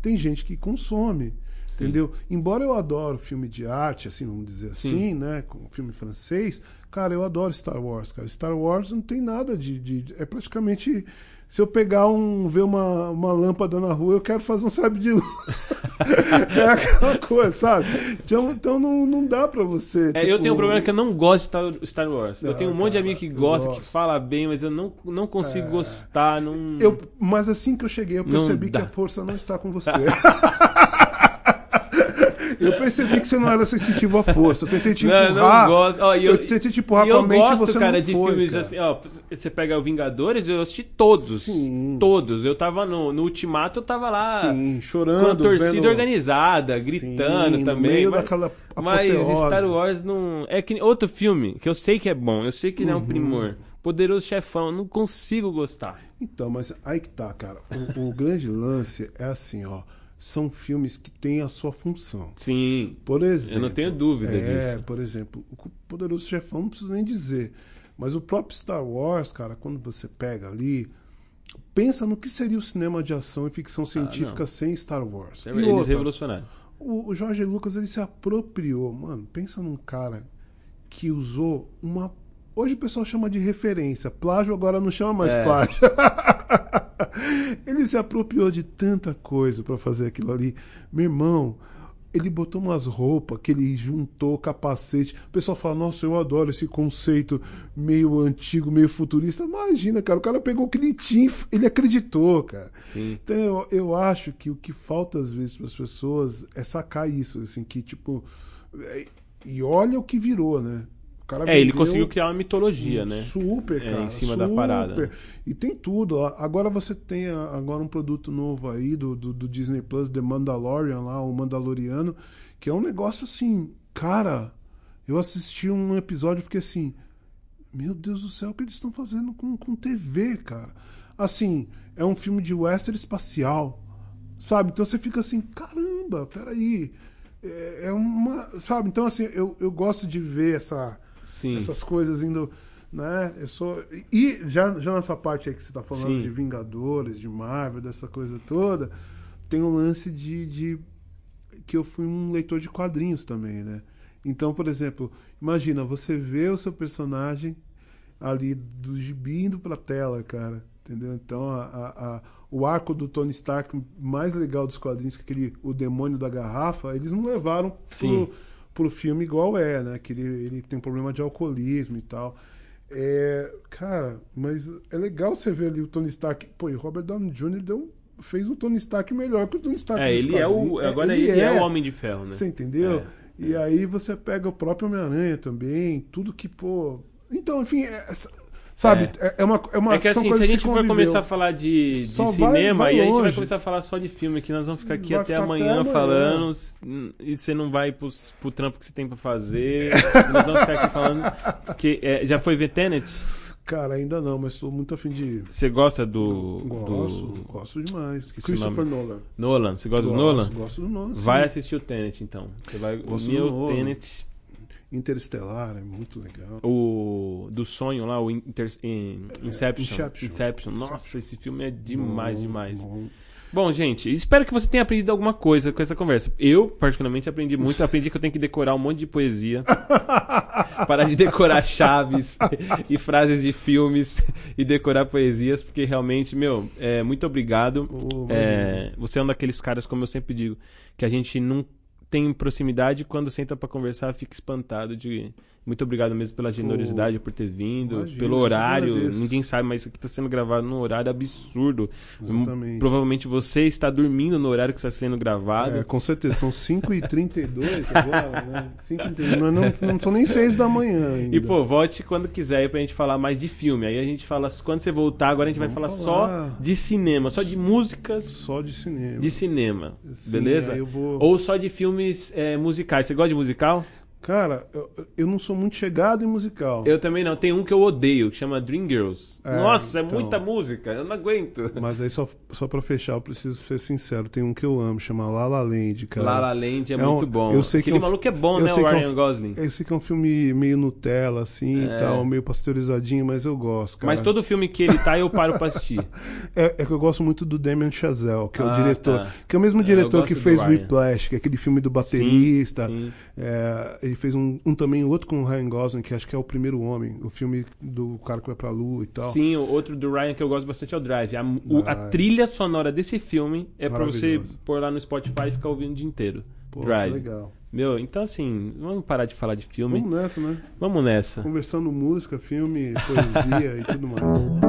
Tem gente que consome. Sim. Entendeu? Embora eu adoro filme de arte, assim, vamos dizer Sim. assim, né? Com filme francês, cara, eu adoro Star Wars, cara. Star Wars não tem nada de. de- é praticamente. Se eu pegar um. ver uma, uma lâmpada na rua, eu quero fazer um sabe de luz. é aquela coisa, sabe? Então, então não, não dá pra você. É, eu tipo, tenho um problema que eu não gosto de Star- Star Wars. eu Ah, tenho um monte de cara, amigo que eu gosta, que fala bem, mas eu não, não consigo É. gostar. Não... Eu, mas assim que eu cheguei, eu Não percebi que a força não está com você. eu percebi que você não era sensitivo à força. Eu tentei te Não, eu empurrar. não gosto. Ó, e eu, eu, tentei te empurrar e com eu a mente gosto, você cara, não de foi, filmes cara. assim, ó. Você pega o Vingadores, eu assisti todos. Sim. Todos. Eu tava no, no Ultimato, eu tava lá Sim, com chorando. a torcida vendo- organizada, gritando Sim, também. No meio mas daquela mas apoteose. Star Wars não. É que outro filme que eu sei que é bom, eu sei que não é um Uhum. primor. Poderoso Chefão, não consigo gostar. Então, mas aí que tá, cara. O, o grande lance é assim, ó. São filmes que têm a sua função. Sim. Por exemplo. Eu não tenho dúvida é, disso. por exemplo, o Poderoso Chefão não preciso nem dizer. Mas o próprio Star Wars, cara, quando você pega ali, pensa no que seria o cinema de ação e ficção científica não. sem Star Wars. E Eles outra, revolucionaram. o Jorge Lucas ele se apropriou, mano. Pensa num cara que usou uma. Hoje o pessoal chama de referência. Plágio agora não chama mais É. plágio. ele se apropriou de tanta coisa pra fazer aquilo ali. Meu irmão, ele botou umas roupas que ele juntou capacete. O pessoal fala: Nossa, eu adoro esse conceito meio antigo, meio futurista. Imagina, cara. O cara pegou o que ele tinha, ele acreditou, cara. Sim. Então eu, eu acho que o que falta às vezes para as pessoas é sacar isso, assim, que tipo. é- E olha o que virou, né? É, ele conseguiu criar uma mitologia, né? Super, É, cara. em cima super. da parada. E tem tudo. Agora você tem a- agora um produto novo aí do, do, do Disney Plus, The Mandalorian lá, o Mandaloriano, que é um negócio assim, cara. Eu assisti um episódio e fiquei assim, meu Deus do céu, o que eles estão fazendo com, com TV, cara? Assim, é um filme de western espacial, sabe? Então você fica assim, caramba, peraí. É, é uma. Sabe? Então, assim, eu, eu gosto de ver essa, Sim. essas coisas indo. Né? Eu sou. E já, já nessa parte aí que você tá falando Sim. de Vingadores, de Marvel, dessa coisa toda, tem um lance de, de. que eu fui um leitor de quadrinhos também, né? Então, por exemplo, imagina, você vê o seu personagem ali do gibi indo pra tela, cara. Entendeu? Então, a, a- a- o arco do Tony Stark mais legal dos quadrinhos, que é aquele O Demônio da Garrafa, eles não levaram Sim. pro, pro filme igual é, né? Que ele, ele tem um problema de alcoolismo e tal. É, cara, mas é legal você ver ali o Tony Stark. Pô, e o Robert Downey Jr. Deu, fez o Tony Stark melhor que o Tony Stark. É, ele é o. quadrinhos. Agora ele, é. o Homem de Ferro, né? Você entendeu? É, E aí você pega o próprio Homem-Aranha também, tudo que, pô. Então, enfim, é- é- sabe? É, é uma, é uma É que assim, se a gente for começar a falar de, de Só vai- cinema, vai aí a gente vai começar a falar só de filme aqui, nós vamos ficar aqui Vai até ficar amanhã, até amanhã. falando e você não vai pros, pro trampo que você tem pra fazer. nós vamos ficar aqui falando. Que, é, já foi ver Tenet? Cara, ainda não, mas estou muito afim de. Você gosta do. Gosto, do gosto demais. O Christopher Nolan. Nolan? Você gosta do Gosto, Nolan? Gosto do Nolan. sim. Vai assistir o Tenet então. Você vai. O Gosto do meu Nolan. Tenet. Interestelar é muito legal. O do sonho lá, o Inter, in- Inception. Inception. Inception. Nossa, Inception. esse filme é demais, Bom, demais. bom. Bom, gente, espero que você tenha aprendido alguma coisa com essa conversa. Eu, particularmente, aprendi muito. Aprendi que eu tenho que decorar um monte de poesia. Parar de decorar chaves e frases de filmes e decorar poesias, porque realmente, meu, é, muito obrigado. Ô, É, você é um daqueles caras, como eu sempre digo, que a gente não tem proximidade quando senta pra conversar fica espantado de muito obrigado mesmo pela generosidade por ter vindo, Imagina, pelo horário. Ninguém sabe, mas isso aqui tá sendo gravado num horário absurdo. Exatamente. Provavelmente você está dormindo no horário que está sendo gravado. É, com certeza, são 5h32 agora, né? 5h32, mas não, não são nem 6 da manhã ainda. E, pô, volte quando quiser aí pra gente falar mais de filme. Aí a gente fala, quando você voltar, agora a gente vai falar, Vamos só falar. de cinema, só de músicas Só de cinema. de cinema. Sim, beleza? vou- Ou só de filmes é, musicais. Você gosta de musical? Cara, eu, eu não sou muito chegado em musical. Eu também não. Tem um que eu odeio, que chama Dream Girls. É, Nossa, então. é muita música. Eu não aguento. Mas aí, só, só pra fechar, eu preciso ser sincero. Tem um que eu amo, chama La La Land, cara. La La Land é, É um- muito bom. eu sei que Aquele é um- maluco é bom, eu né? O que é um- Ryan Gosling. Eu sei que é um filme meio Nutella, assim, É. e tal, meio pasteurizadinho, mas eu gosto, cara. Mas todo filme que ele tá, eu paro pra assistir. É, é que eu gosto muito do Damien Chazelle, que é o Ah, diretor. tá. Que é o mesmo É, diretor que fez Ryan. Whiplash, que é aquele filme do baterista. Sim. É, ele fez um, um também, outro com o Ryan Gosling, que acho que é o primeiro homem, o filme do cara que vai pra lua e tal. Sim, o outro do Ryan que eu gosto bastante é o Drive. A, o- a trilha sonora desse filme é pra você pôr lá no Spotify e ficar ouvindo o dia inteiro. Pô, Drive. legal. Meu, então assim, vamos parar de falar de filme. Vamos nessa, né? Vamos nessa. Conversando música, filme, poesia e tudo mais.